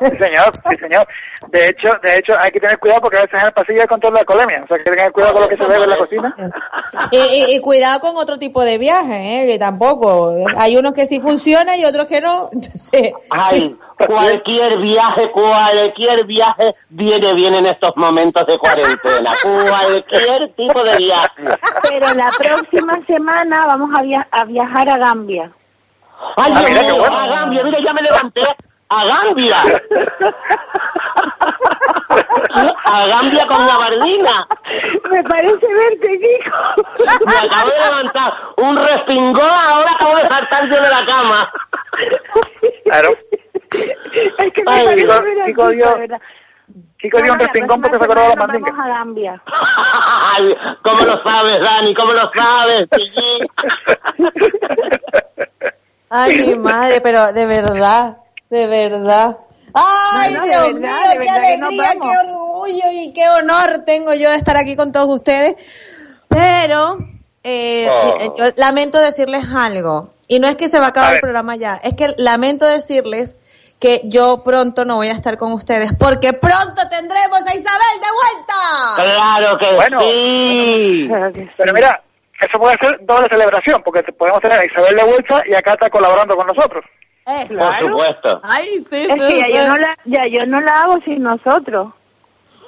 Sí, señor, sí, señor. De hecho, de hecho, hay que tener cuidado porque a veces en el pasillo hay control de alcoholia. O sea, hay que tener cuidado con lo que se bebe en la cocina. Y, y- y cuidado con otro tipo de viajes, ¿eh? que tampoco. Hay unos que sí funcionan y otros que no. Entonces, Ay, cualquier viaje, cualquier viaje viene bien en estos momentos de cuarentena. Cualquier tipo de viaje. Pero la próxima semana vamos a, via- a viajar a Gambia. Ay, Ah, mira mío, qué bueno. a Gambia, mira, ya me levanté. A Gambia. A Gambia con gabardina. Me parece verte, hijo. Me acabo de levantar un respingón, ahora acabo de saltar yo de la cama. Claro. Es que me Ay, parece Kiko- ver Kiko dio- de verdad. Kiko dio un respingón porque se acordó de la mandinga. Vamos a Gambia. Ay, ¿cómo lo sabes, Dani? ¿Cómo lo sabes? Ay, mi madre, pero de verdad, de verdad. Ay, No, no, de Dios verdad, mío, de qué que alegría, qué orgullo y qué honor tengo yo de estar aquí con todos ustedes. Pero, eh, Oh. eh, yo lamento decirles algo. Y no es que se va a acabar A el programa ya, es que lamento decirles que yo pronto no voy a estar con ustedes porque pronto tendremos a Isabel de vuelta. Claro que Bueno, sí. Pero mira, eso puede ser doble celebración porque te- podemos tener a Isabel de vuelta y a Cata colaborando con nosotros. Por supuesto. Ay, sí, Es que ya yo no la, ya yo no la hago sin nosotros.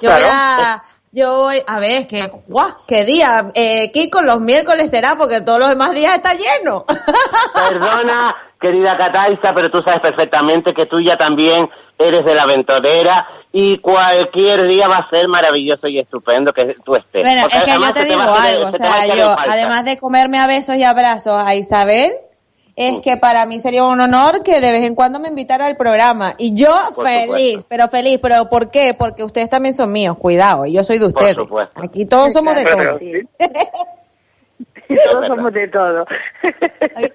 Yo voy a, yo voy, a ver, que, guau, qué día, eh, Kiko, los miércoles será porque todos los demás días está lleno. Perdona, querida Cataiza, pero tú sabes perfectamente que tú ya también eres de la aventurera y cualquier día va a ser maravilloso y estupendo que tú estés. Bueno, Porque es que además yo te digo algo, o sea, yo, además de comerme a besos y abrazos a Isabel, es que para mí sería un honor que de vez en cuando me invitara al programa. Y yo Por feliz, supuesto. pero feliz, pero ¿por qué? Porque ustedes también son míos, cuidado, y yo soy de Por ustedes. supuesto. Aquí todos somos de todos. Todos somos de todo. Aunque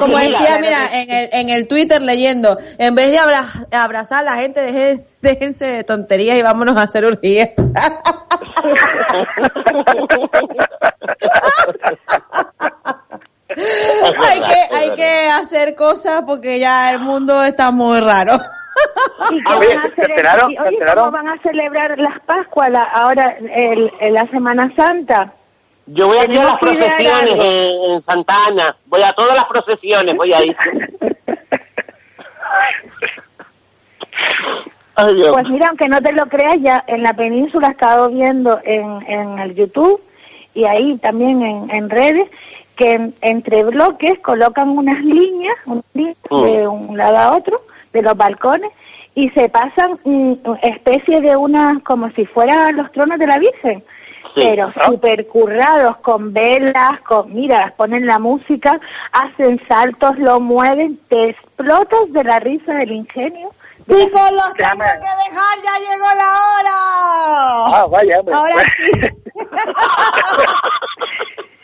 como mira, decía, mira, en el, en el Twitter leyendo, en vez de abra- abrazar a la gente, deje- déjense de tonterías y vámonos a hacer hay que, hay que hacer cosas porque ya el mundo está muy raro. ¿Y Ah, qué oye, van a ¿se hacer? enteraron? y, ¿Se oye, enteraron? ¿cómo van a celebrar las Pascuas la- ahora el, el- la Semana Santa? Yo voy a ir a las procesiones en, en Santa Ana. Voy a todas las procesiones, voy a ir. Ay, Dios. Pues mira, aunque no te lo creas, ya en la península he estado viendo en, en el YouTube y ahí también en, en redes que en- entre bloques colocan unas líneas, unas líneas Mm. de un lado a otro de los balcones y se pasan mm, especie de unas como si fueran los tronos de la Virgen. Sí. Pero super currados, con velas, con, mira, ponen la música, hacen saltos, lo mueven, te explotas de la risa del ingenio. Chicos, los tengo que dejar, ya llegó la hora. Ah, vaya, hombre. Ahora sí.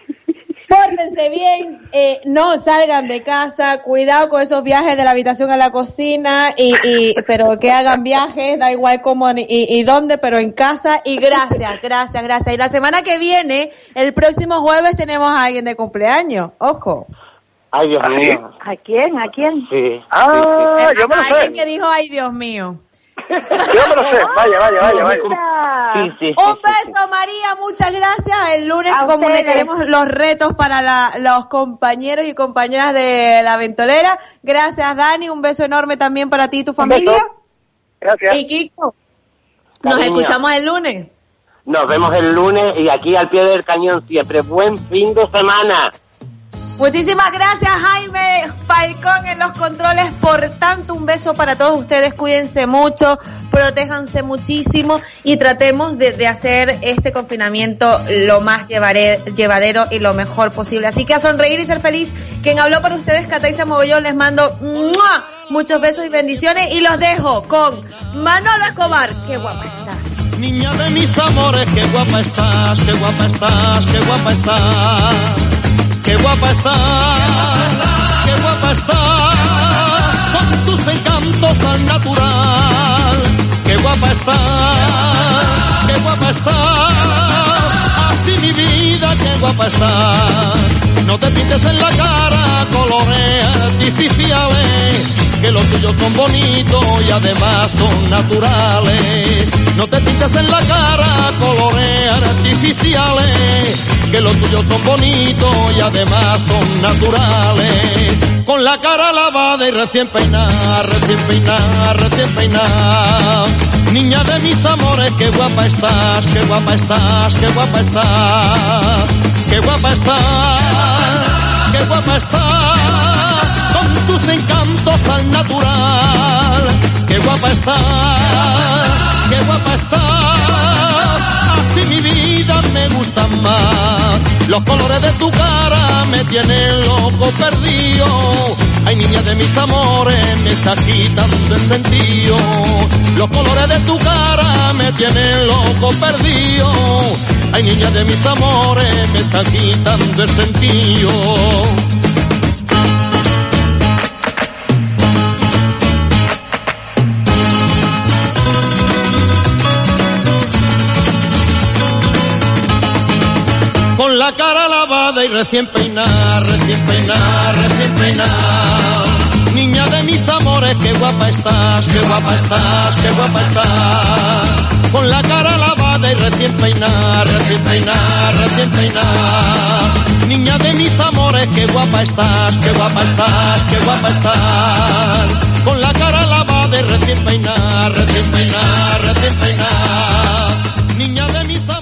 Pórtense bien, eh, no salgan de casa, cuidado con esos viajes de la habitación a la cocina, y, y pero que hagan viajes, da igual cómo ni- y, y dónde, pero en casa. Y gracias, gracias, gracias. Y la semana que viene, el próximo jueves, tenemos a alguien de cumpleaños. Ojo. Ay, Dios mío. ¿A quién? ¿A quién? Sí. Ah, yo me lo sé. Alguien que dijo, ay Dios mío. Yo me lo sé. Vaya, vaya, vaya, vaya. Sí, sí. Un beso, María, muchas gracias. El lunes A ustedes. comunicaremos los retos para la- los compañeros y compañeras de la ventolera. Gracias, Dani. Un beso enorme también para ti y tu familia. Gracias. Y Kiko, nos Cariño. escuchamos el lunes. Nos vemos el lunes y aquí al pie del cañón siempre. Buen fin de semana. Muchísimas gracias, Jaime Falcón en los controles. Por tanto, un beso para todos ustedes. Cuídense mucho, protéjanse muchísimo y tratemos de, hacer este confinamiento lo más llevaré- llevadero y lo mejor posible. Así que a sonreír y ser feliz. Quien habló para ustedes, Cataiza Mogollón, les mando muchos besos y bendiciones y los dejo con Manolo Escobar. Qué guapa está. Niña de mis amores, qué guapa estás, qué guapa estás, qué guapa estás. Qué guapa estás, qué guapa estás, con tus encantos tan natural. Qué guapa estás, qué guapa estás, así mi vida, qué guapa estás. No te pintes en la cara colores artificiales, que los tuyos son bonitos y además son naturales. No te pintes en la cara colores artificiales, que los tuyos son bonitos y además son naturales. Con la cara lavada y recién peinada, recién peinada, recién peinada. Niña de mis amores, qué guapa estás, qué guapa estás, qué guapa estás, qué guapa estás, qué guapa estás, con tus encantos tan natural, qué guapa estás, qué guapa estás, así mi vida me gusta más, los colores de tu cara me tienen loco perdido, ay niña de mis amores me está quitando el sentido, los colores de tu cara me tienen loco perdido, ay niña de mis amores me está quitando el sentido. La cara lavada y recién peinada, recién peinada, recién peinada. Niña de mis amores, qué guapa estás, qué guapa estás, qué guapa estás. Con la cara lavada y recién peinada, recién peinada, recién peinada. Niña de mis amores, qué guapa estás, qué guapa estás, qué guapa estás. Con la cara lavada y recién peinada, recién peinada, recién peinada. Niña de mis amores,